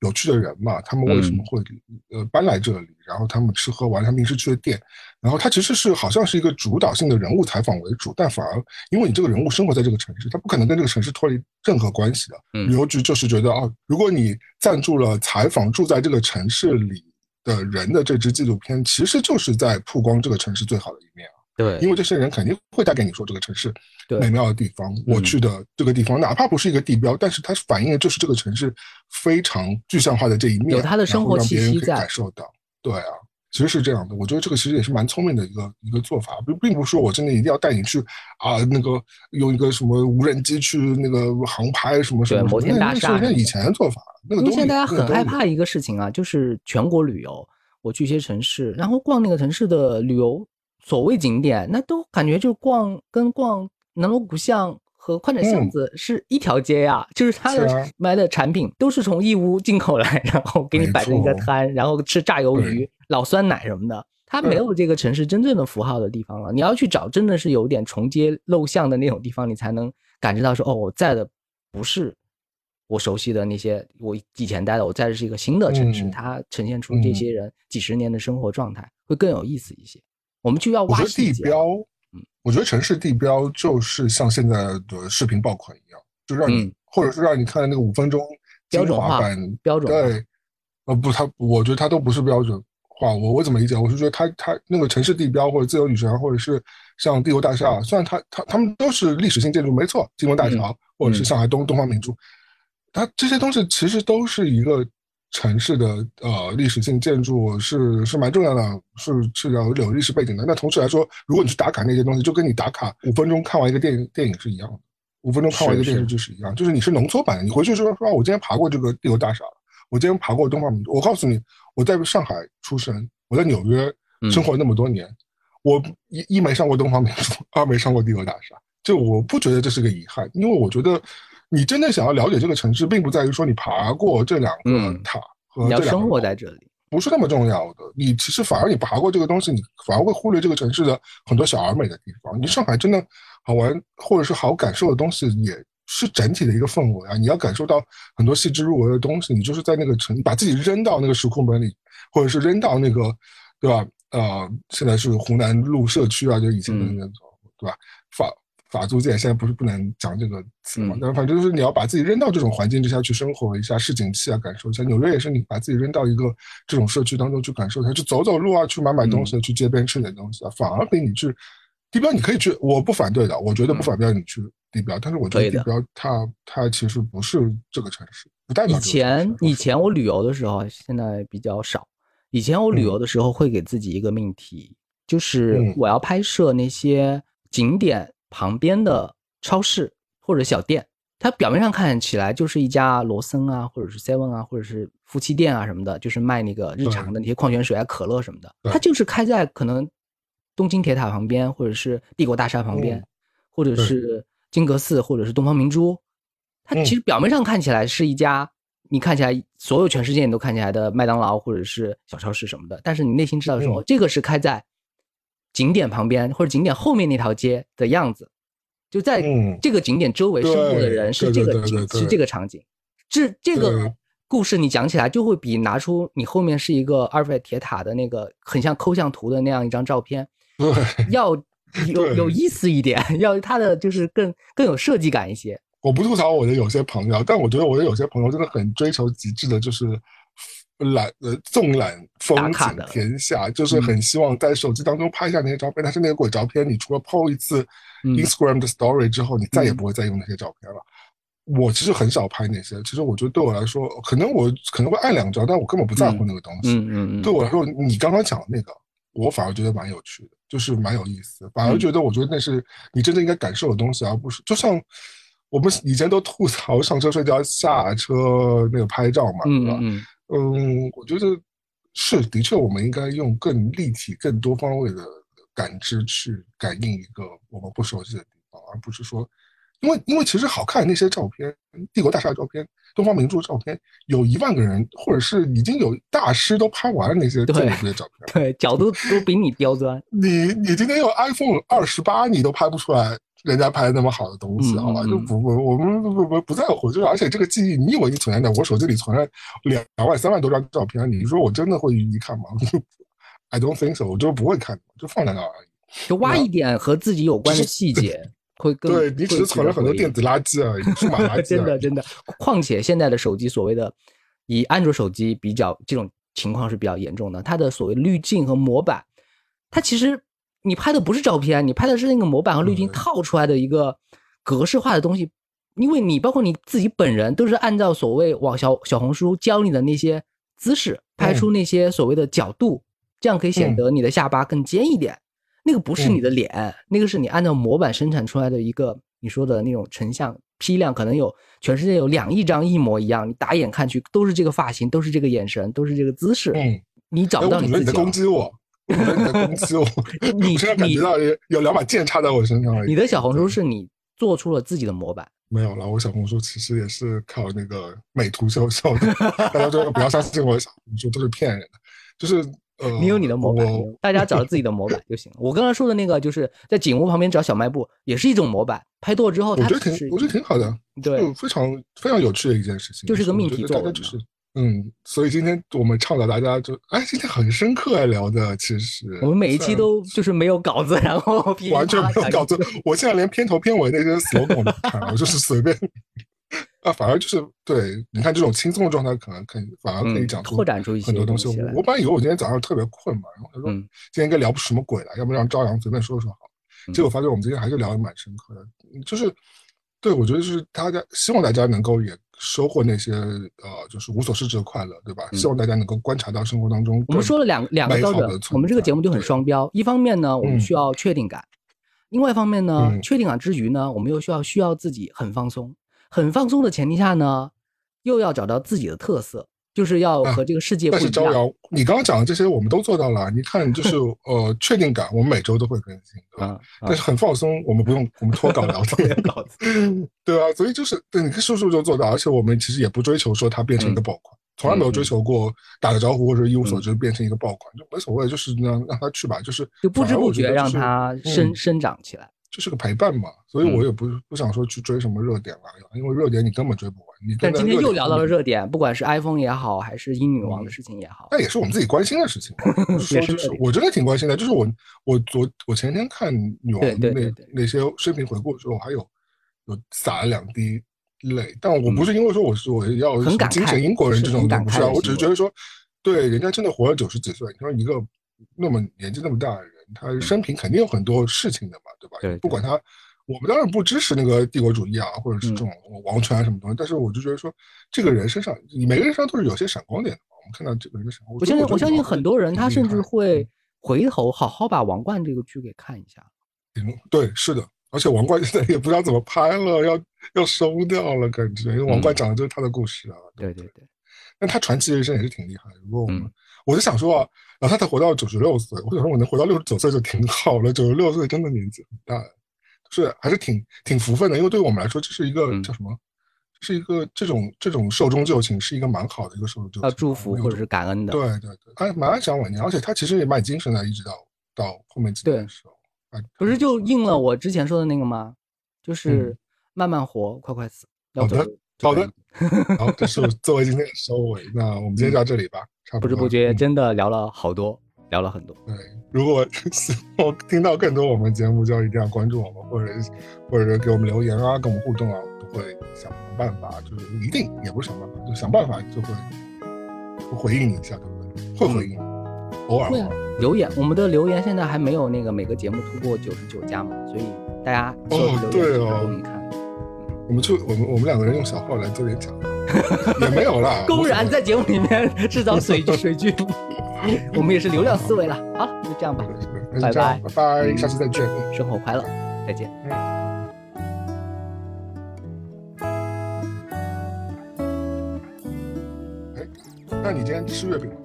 有趣的人嘛，他们为什么会呃搬来这里，然后他们吃喝玩，他们平时去的店，然后他其实是好像是一个主导性的人物采访为主，但反而因为你这个人物生活在这个城市，他不可能跟这个城市脱离任何关系的。旅游局就是觉得啊，如果你赞助了采访住在这个城市里的人的这支纪录片，其实就是在曝光这个城市最好的一面啊。对，因为这些人肯定会带给你说这个城市美妙的地方，我去的这个地方，哪怕不是一个地标，但是它反映的就是这个城市非常具象化的这一面，有它的生活气息在，感受到。对啊，其实是这样的，我觉得这个其实也是蛮聪明的一个一个做法，并并不是说我真的一定要带你去啊，那个用一个什么无人机去那个航拍什么什么，摩天大厦，那以前的做法，那个因为现在大家很害怕一个事情啊，就是全国旅游，我去一些城市，然后逛那个城市的旅游。所谓景点，那都感觉就逛跟逛南锣鼓巷和宽窄巷子是一条街呀，就是他的卖的产品都是从义乌进口来，然后给你摆成一个摊，然后吃炸鱿鱼、老酸奶什么的。它没有这个城市真正的符号的地方了。你要去找，真的是有点重街陋巷的那种地方，你才能感知到说，哦，我在的不是我熟悉的那些我以前待的，我在的是一个新的城市，它呈现出这些人几十年的生活状态，会更有意思一些。我们就要挖地标，嗯，我觉得城市地标就是像现在的视频爆款一样，就让你，或者是让你看那个五分钟标准化版，标准对，呃不，它我觉得它都不是标准。化我我怎么理解？我是觉得他他那个城市地标或者自由女神，或者是像帝国大厦，虽然它它他们都是历史性建筑，没错，金门大桥或者是上海东东方明珠，它这些东西其实都是一个城市的呃历史性建筑，是是蛮重要的，是是要有历史背景的。那同时来说，如果你去打卡那些东西，就跟你打卡五分钟看完一个电影电影是一样的，五分钟看完一个电视剧是一样，就是你是浓缩版的。你回去说说，我今天爬过这个帝国大厦了，我今天爬过东方明珠，我告诉你。我在上海出生，我在纽约生活那么多年，我一一没上过东方明珠，二没上过帝国大厦，就我不觉得这是个遗憾，因为我觉得你真的想要了解这个城市，并不在于说你爬过这两个塔和这两个，生活在这里不是那么重要的。你其实反而你爬过这个东西，你反而会忽略这个城市的很多小而美的地方。你上海真的好玩或者是好感受的东西也。是整体的一个氛围啊！你要感受到很多细致入微的东西，你就是在那个城，把自己扔到那个时空门里，或者是扔到那个，对吧？呃，现在是湖南路社区啊，就以前的那种，对吧？法法租界现在不是不能讲这个词嘛？但反正就是你要把自己扔到这种环境之下去生活一下，市井气啊，感受一下。纽约也是，你把自己扔到一个这种社区当中去感受一下，去走走路啊，去买买东西，去街边吃点东西啊，反而比你去地标你可以去，我不反对的，我觉得不反对你去。地标，但是我觉得地标它它其实不是这个城市，不代表。以前以前我旅游的时候，现在比较少。以前我旅游的时候会给自己一个命题，就是我要拍摄那些景点旁边的超市或者小店。它表面上看起来就是一家罗森啊，或者是 Seven 啊，或者是夫妻店啊什么的，就是卖那个日常的那些矿泉水啊、可乐什么的。它就是开在可能东京铁塔旁边，或者是帝国大厦旁边，或者是。金阁寺或者是东方明珠，它其实表面上看起来是一家你看起来所有全世界你都看起来的麦当劳或者是小超市什么的，但是你内心知道说这个是开在景点旁边或者景点后面那条街的样子，就在这个景点周围生活的人是这个景是这个场景，这这个故事你讲起来就会比拿出你后面是一个阿尔法铁塔的那个很像抠像图的那样一张照片要。有有意思一点，要它的就是更更有设计感一些。我不吐槽我的有些朋友，但我觉得我的有些朋友真的很追求极致的，就是览呃纵览风景天下，就是很希望在手机当中拍下那些照片。但是那个鬼照片，你除了 PO 一次 Instagram 的 Story 之后，你再也不会再用那些照片了。我其实很少拍那些，其实我觉得对我来说，可能我可能会按两张，但我根本不在乎那个东西。嗯嗯嗯。对我来说，你刚刚讲的那个，我反而觉得蛮有趣的。就是蛮有意思，反而觉得我觉得那是你真正应该感受的东西，而不是就像我们以前都吐槽上车睡觉、下车那个拍照嘛，对吧？嗯，我觉得是的确，我们应该用更立体、更多方位的感知去感应一个我们不熟悉的地方，而不是说。因为因为其实好看那些照片，帝国大厦照片、东方明珠照片，有一万个人，或者是已经有大师都拍完了那些这些照片，对角度都比你刁钻。你你今天用 iPhone 二十八，你都拍不出来人家拍的那么好的东西，好吧？就不不，我们不不不不在乎，就是而且这个记忆，你以为你存在在我手机里存了两两万三万多张照片，你说我真的会一看吗？I don't think so，我就不会看，就放在那而已。就挖一点和自己有关的细节。会更对你只是存了很多电子垃圾而已，数码垃圾。真的真的，况且现在的手机所谓的以安卓手机比较，这种情况是比较严重的。它的所谓滤镜和模板，它其实你拍的不是照片，你拍的是那个模板和滤镜套出来的一个格式化的东西。因为你包括你自己本人都是按照所谓网小小红书教你的那些姿势拍出那些所谓的角度，这样可以显得你的下巴更尖一点。那个不是你的脸，那个是你按照模板生产出来的一个你说的那种成像批量，可能有全世界有两亿张一模一样，你打眼看去都是这个发型，都是这个眼神，都是这个姿势。嗯，你找不到你自己。你在攻击我，你在攻击我。你现在感觉到有两把剑插在我身上。你的小红书是你做出了自己的模板？没有了，我小红书其实也是靠那个美图秀秀的。大家说不要相信我的小红书，都是骗人的。就是呃你有你的模板，大家找自己的模板就行了。我刚刚说的那个，就是在景屋旁边找小卖部，也是一种模板。拍多了之后，我觉得挺，我觉得挺好的，对，非常非常有趣的一件事情，就是个命题作文。嗯，所以今天我们倡导大家就，哎，今天很深刻聊的，其实我们每一期都就是没有稿子，然后 完全没有稿子，我现在连片头片尾那些 slogan 都看，我就是随便。啊，反而就是对，你看这种轻松的状态，可能可以反而可以讲拓展出很多东西。我本来以为我今天早上特别困嘛，然后他说今天应该聊不什么鬼了，要不让朝阳随便说说好。结果发现我们今天还是聊的蛮深刻的，就是对我觉得是大家希望大家能够也收获那些呃，就是无所事事的快乐，对吧？希望大家能够观察到生活当中。我们说了两两个标准，我们这个节目就很双标。一方面呢，我们需要确定感；，另外一方面呢，确定感之余呢，我们又需要需要自己很放松。很放松的前提下呢，又要找到自己的特色，就是要和这个世界不一样。但是招摇，你刚刚讲的这些我们都做到了。你看，就是 呃，确定感，我们每周都会更新，对吧？但是很放松，我们不用，我们脱稿聊天，对啊？所以就是对，你看叔叔就做到，而且我们其实也不追求说它变成一个爆款，从来没有追求过打个招呼或者一无所知变成一个爆款，就没所谓，就是让让他去吧，就是就不知不觉让它生生长起来。就是个陪伴嘛，所以我也不不想说去追什么热点了，因为热点你根本追不完。你但今天又聊到了热点，不管是 iPhone 也好，还是英女王的事情也好，那也是我们自己关心的事情。说就是我真的挺关心的，就是我我昨我前天看女王那那些视频回顾的时候，还有有洒了两滴泪，但我不是因为说我是我要精神英国人这种不是啊，我只是觉得说，对人家真的活了九十几岁，你说一个那么年纪那么大的人。他生平肯定有很多事情的嘛，对吧？对，不管他，我们当然不支持那个帝国主义啊，或者是这种王权啊什么东西。但是我就觉得说，这个人身上，你每个人身上都是有些闪光点的嘛。我们看到这个人的闪光，我相信，我相信很多人他甚至会回头好好把《王冠》这个剧给看一下。嗯，对，是的。而且《王冠》现在也不知道怎么拍了，要要收掉了，感觉因为《王冠》讲的就是他的故事啊。对对对。那他传奇人生也是挺厉害的。如果我们，我就想说啊。老太太活到九十六岁，我想说我能活到六十九岁就挺好了。九十六岁真的年纪很大，是还是挺挺福分的。因为对于我们来说，这是一个叫什么？是一个这种这种寿终就寝，是一个蛮好的一个寿终正寝。要祝福或者是感恩的。对对对，还，蛮安享晚年，而且他其实也蛮精神的，一直到到后面几年的时候。不是就应了我之前说的那个吗？就是慢慢活，快快死。好的，好的。好，这是 作为今天的收尾。那我们今天就到这里吧。不知不觉真的聊了好多，聊了很多。对，如果 希望听到更多我们节目，就一定要关注我们，或者或者给我们留言啊，跟我们互动啊，都会想办法，就是一定也不是想办法，就想办法就会回应你一下，对不对？会回应，偶尔会留言。我们的留言现在还没有那个每个节目突破九十九加嘛，所以大家哦，对哦，看。我们就我们我们两个人用小号来做点讲。也没有了，公然在节目里面 制造水水军，我们也是流量思维了。好，就这样吧，拜拜拜拜，下次再见，生活快乐，再见。哎，那你今天吃月饼吗？